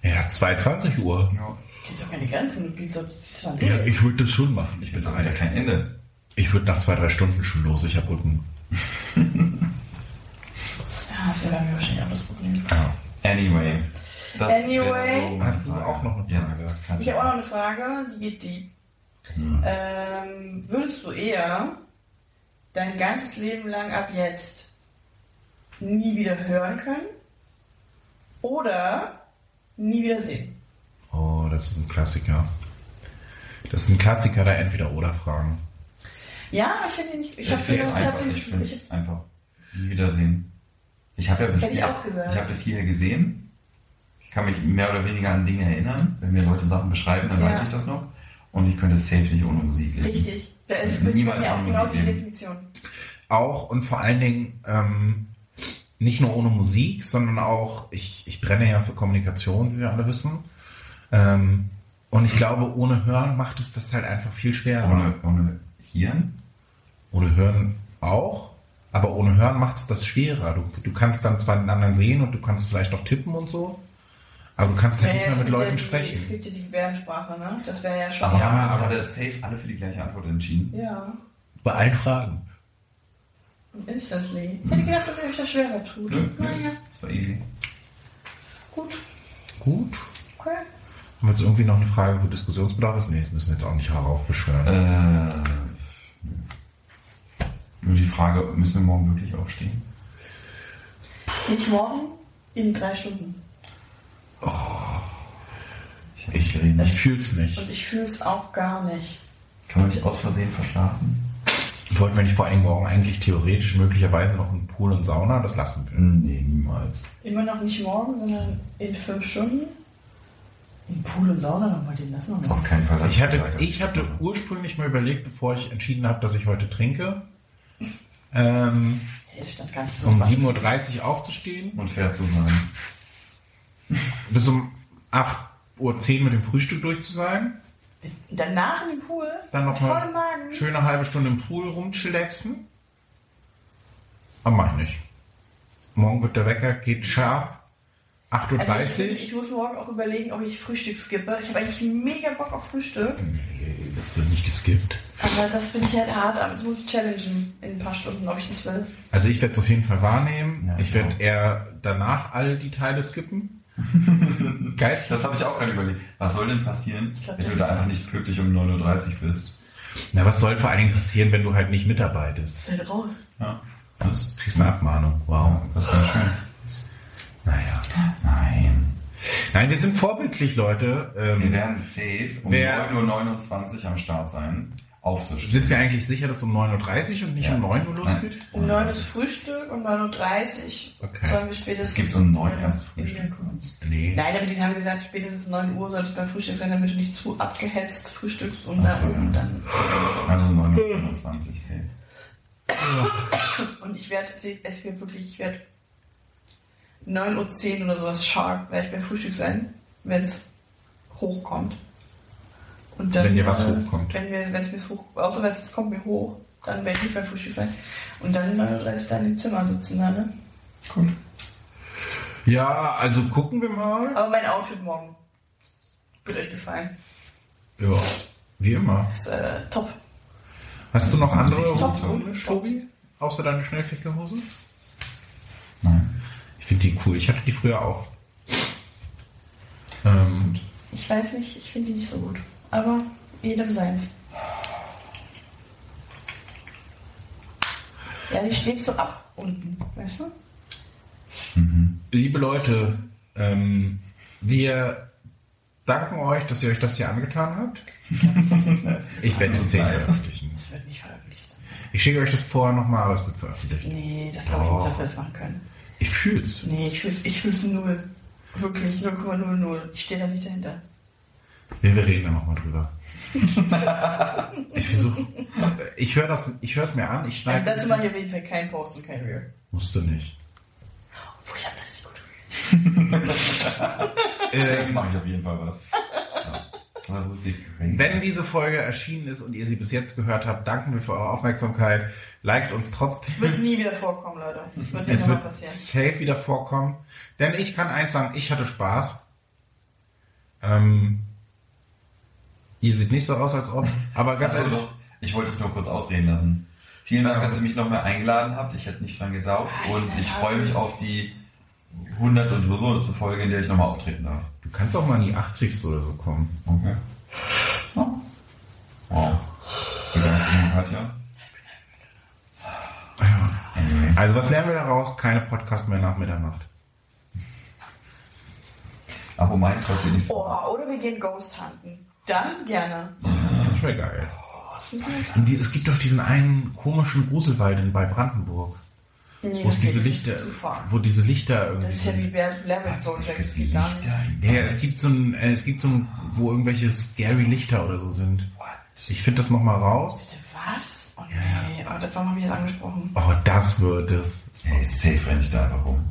ja, 22 Uhr. Ja. Gibt doch keine Grenzen, du gehst doch, Ja, ich würde das schon machen. Ich bin so wieder kein Ende. Ich würde nach zwei, drei Stunden schon los. Ich habe Rücken. Ja, das wäre bei mir wahrscheinlich auch das Problem. Anyway. Das Anyway. so Hast du auch noch eine Yes, Frage? kann Ich habe auch noch eine Frage, die geht die. Hm. Ähm, würdest du eher dein ganzes Leben lang ab jetzt nie wieder hören können oder nie wieder sehen? Oh, das ist ein Klassiker. Das ist ein Klassiker der Entweder-Oder-Fragen. Ja, ich finde ihn nicht. Ich Ich habe finde es ich hab einfach, ich finde ich, es einfach nie wiedersehen. Ich habe ja bis ich hier, auch gesagt. ich habe bis hierher gesehen. Ich kann mich mehr oder weniger an Dinge erinnern. Wenn mir Leute Sachen beschreiben, dann Ja. weiß ich das noch. Und ich könnte safe nicht ohne Musik leben. Richtig. Da ist Niemals Niemals ohne genau Musik die leben. Definition. Auch und vor allen Dingen ähm, nicht nur ohne Musik, sondern auch, ich, ich brenne ja für Kommunikation, wie wir alle wissen. Ähm, und ich glaube, ohne Hören macht es das halt einfach viel schwerer. Ohne, ohne Hirn? Ohne Hören auch, aber ohne Hören macht es das schwerer. Du, du kannst dann zwar den anderen sehen und du kannst vielleicht noch tippen und so, aber du kannst halt nicht Ja, mehr es mit Leuten ja die, sprechen. Es gibt ja die Gebärdensprache, ne? Das wäre ja schon. Aber Ja, haben wir uns aber- alle safe alle für die gleiche Antwort entschieden? ja. Bei allen Fragen. Und instantly. Ich hätte gedacht, dass ihr euch das schwerer tut. Nö, nö. Naja, Das war easy. gut. Gut. Okay. Haben wir jetzt irgendwie noch eine Frage, wo Diskussionsbedarf ist? Nee, das müssen wir jetzt auch nicht heraufbeschwören. Äh, nur die Frage, müssen wir morgen wirklich aufstehen? Nicht morgen, in drei Stunden. Ich habe nicht geredet. Ich fühl's nicht. Und ich fühle es auch gar nicht. Kann man nicht aus Versehen verschlafen? Wollten wir nicht vor allem morgen eigentlich theoretisch möglicherweise noch einen Pool und Sauna? Das lassen wir. Nee, niemals. Immer noch nicht morgen, sondern in fünf Stunden. In Pool und Sauna nochmal den lassen wir Auf keinen Fall. Ich hatte, ich hatte ursprünglich mal überlegt, bevor ich entschieden habe, dass ich heute trinke, ähm, so um weit. 7.30 Uhr aufzustehen, Und fair zu sein. bis um 8.10 Uhr mit dem Frühstück durch zu sein, Danach in den Pool, dann nochmal schöne halbe Stunde im Pool rumchillaxen. Aber mach ich nicht. Morgen wird der Wecker, geht sharp, 8.30 Also Uhr. ich, ich muss morgen auch überlegen, ob ich Frühstück skippe. Ich habe eigentlich mega Bock auf Frühstück, Nee, das wird nicht geskippt. aber das finde ich halt hart. Aber das muss ich challengen in ein paar Stunden, ob ich das will. Also ich werde es auf jeden Fall wahrnehmen. Ja, ich werde eher danach all die Teile skippen. Geist. Das habe ich auch gerade überlegt. Was soll denn passieren, glaub, wenn du da ist- einfach nicht pünktlich um 9.30 Uhr bist? Na, was soll vor allen Dingen passieren, wenn du halt nicht mitarbeitest? Fällt raus. Ja. Was? Du kriegst eine Abmahnung. Wow. Ja, das wäre schön. Naja. Nein. Nein, wir sind vorbildlich, Leute. Wir Ähm, werden safe um Wer- 9.29 Uhr am Start sein, aufzustehen. sind wir eigentlich sicher, dass es um 9.30 Uhr und nicht Ja. um 9 Uhr losgeht? Um 9 ist Frühstück, um 9.30 Uhr Okay. sollen wir spätestens... Es gibt um 9 in- erst Frühstück. Nee. Nein, aber die haben gesagt, spätestens 9 Uhr sollte es beim Frühstück sein, damit du nicht zu abgehetzt frühstückst und Ach da so, oben ja. dann... Also 9.25 Uhr safe. Und ich werde, es wird wirklich, ich werde 9.10 Uhr oder sowas sharp, werde ich beim Frühstück sein, wenn es hochkommt. Und dann, Wenn dir was äh, hochkommt. Wenn mir, wenn es mir hoch, außer wenn es kommt mir hoch, dann werde ich nicht beim Frühstück sein. Und dann äh, werde ich dann im Zimmer sitzen, da, ne? Cool. Ja, also gucken wir mal. Aber mein Outfit morgen wird euch gefallen. Ja, wie immer. Ist äh, top. Hast du noch andere. Hosen, Stobi? Außer deine Schnellfickerhose? Finde die cool. Ich hatte die früher auch. Ähm, Ich weiß nicht, ich finde die nicht so gut. Aber jedem seins. Ja, die steht so ab unten, weißt du? liebe Leute, ähm, wir danken euch, dass ihr euch das hier angetan habt. Ich werde es safe veröffentlichen. Das wird nicht veröffentlicht. Ich schicke euch das vorher nochmal, aber es wird veröffentlicht. Nee, das glaube ich Oh. nicht, dass wir das machen können. Ich fühl's. Nee, ich fühl's, ich fühl's null. Wirklich 0,00. Ich stehe da nicht dahinter. Ja, wir reden da nochmal drüber. ich versuche. Ich höre das, ich höre es mir an. Ich Also schneide. dazu mache ich auf jeden Fall keinen Post und kein Reel. Musst du nicht. Obwohl, ich habe da nicht gut Ähm, mache ich auf jeden Fall was. Ja. Das ist die crazy. Wenn diese Folge erschienen ist und ihr sie bis jetzt gehört habt, danken wir für eure Aufmerksamkeit. Liked uns trotzdem. Wird nie wieder vorkommen, Leute. Das wird Es wird passieren. safe wieder vorkommen. Denn ich kann eins sagen, ich hatte Spaß. Ähm, ihr sieht nicht so aus, als ob. Aber ganz Also, ehrlich, ich wollte dich nur kurz ausreden lassen. Vielen Dank, dass ihr mich noch mal eingeladen habt. Ich hätte nicht dran gedacht. Und ich freue mich auf die 100 und 100. Folge, in der ich nochmal auftreten darf. du kannst auch mal in die 80 oder so kommen. Okay. Wow. Begeisterung, Katja. Anyway. Also was lernen wir daraus? Keine Podcast mehr nach Mitternacht. Aber meins passiert nicht so. Oh, oder wir gehen Ghost hunten. Dann gerne. Das wäre geil. Und die, es gibt doch diesen einen komischen Gruselwald in, bei Brandenburg, Nee, wo es das diese Lichter, wo diese Lichter irgendwie Das ist ja wie Was, Project. Das Ja, es gibt so ein, äh, es gibt so ein, wo irgendwelche scary Lichter oder so sind. What? Ich finde das nochmal raus. Bitte, Was? Oh nee, oh, das, warum habe ich das angesprochen? Oh, das wird es. Ey, safe renne ich da einfach rum.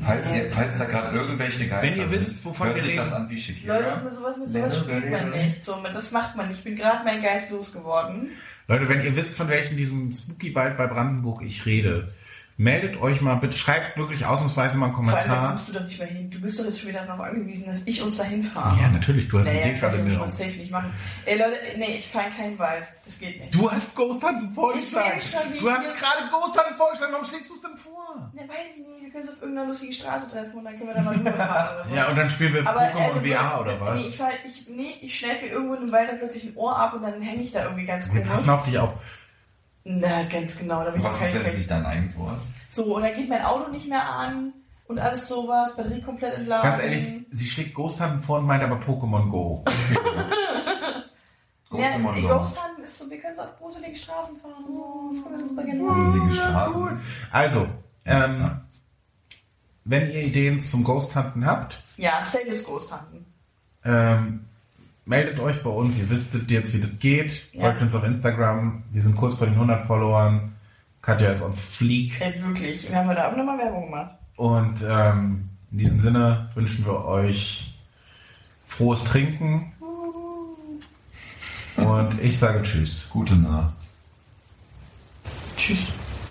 Falls, ihr, falls da gerade irgendwelche Geister Wenn ihr wisst, sind, wovon hört wir sich reden. das an wie Leute, Shakira. das mit sowas, mit sowas spielt man nicht. So, das macht man nicht. Ich bin gerade mein Geist losgeworden. Leute, wenn ihr wisst, von welchem diesem Spooky Wald bei Brandenburg ich rede, meldet euch mal, bitte schreibt wirklich ausnahmsweise mal einen Vor allem, da Kommentar. kommst du doch nicht mehr hin. Du bist doch jetzt schon wieder darauf angewiesen, dass ich uns dahin fahre. Ja, natürlich, du hast die Naja, Idee das gerade mir safe nicht machen. Ey, Leute, nee, ich fahre in keinen Wald. Das geht nicht. Du hast Ghost Hunten vorgeschlagen. Du hast gerade Ghost Hunten vorgeschlagen. Warum schlägst du es denn vor? Ne, weiß ich nicht. Wir können uns auf irgendeiner lustigen Straße treffen und dann können wir da mal rüberfahren so. Ja, und dann spielen wir Aber Pokémon äh, VR oder was? Nee, ich, fahr, ich, nee, ich schneide mir irgendwo in den Wald dann plötzlich ein Ohr ab und dann hänge ich da irgendwie ganz Wir komisch. passen auf dich auf. Na, ganz genau. Da bin ich Was ist, wenn es nicht dein eigenes Ohr ist? So, und dann geht mein Auto nicht mehr an und alles sowas, Batterie komplett entladen. Ganz ehrlich, sie schlägt Ghost Hunten vor und meint aber Pokémon Go. Ghost Ja. Ghost Hunten ist so, wir können es auf gruselige Straßen fahren und so. Das können wir super gerne machen. Gruselige Straßen. Also, ähm, wenn ihr Ideen zum Ghost Hunten habt, Ja, safe ist Ghost Hunten. ähm, meldet euch bei uns. Ihr wisstet jetzt, wie das geht. Ja. Folgt uns auf Instagram. Wir sind kurz vor den 100 Followern. Katja ist on fleek. Ey, wirklich. Wir haben heute Abend nochmal Werbung gemacht. Und ähm, in diesem Sinne wünschen wir euch frohes Trinken. Und ich sage Tschüss. Gute Nacht. Tschüss.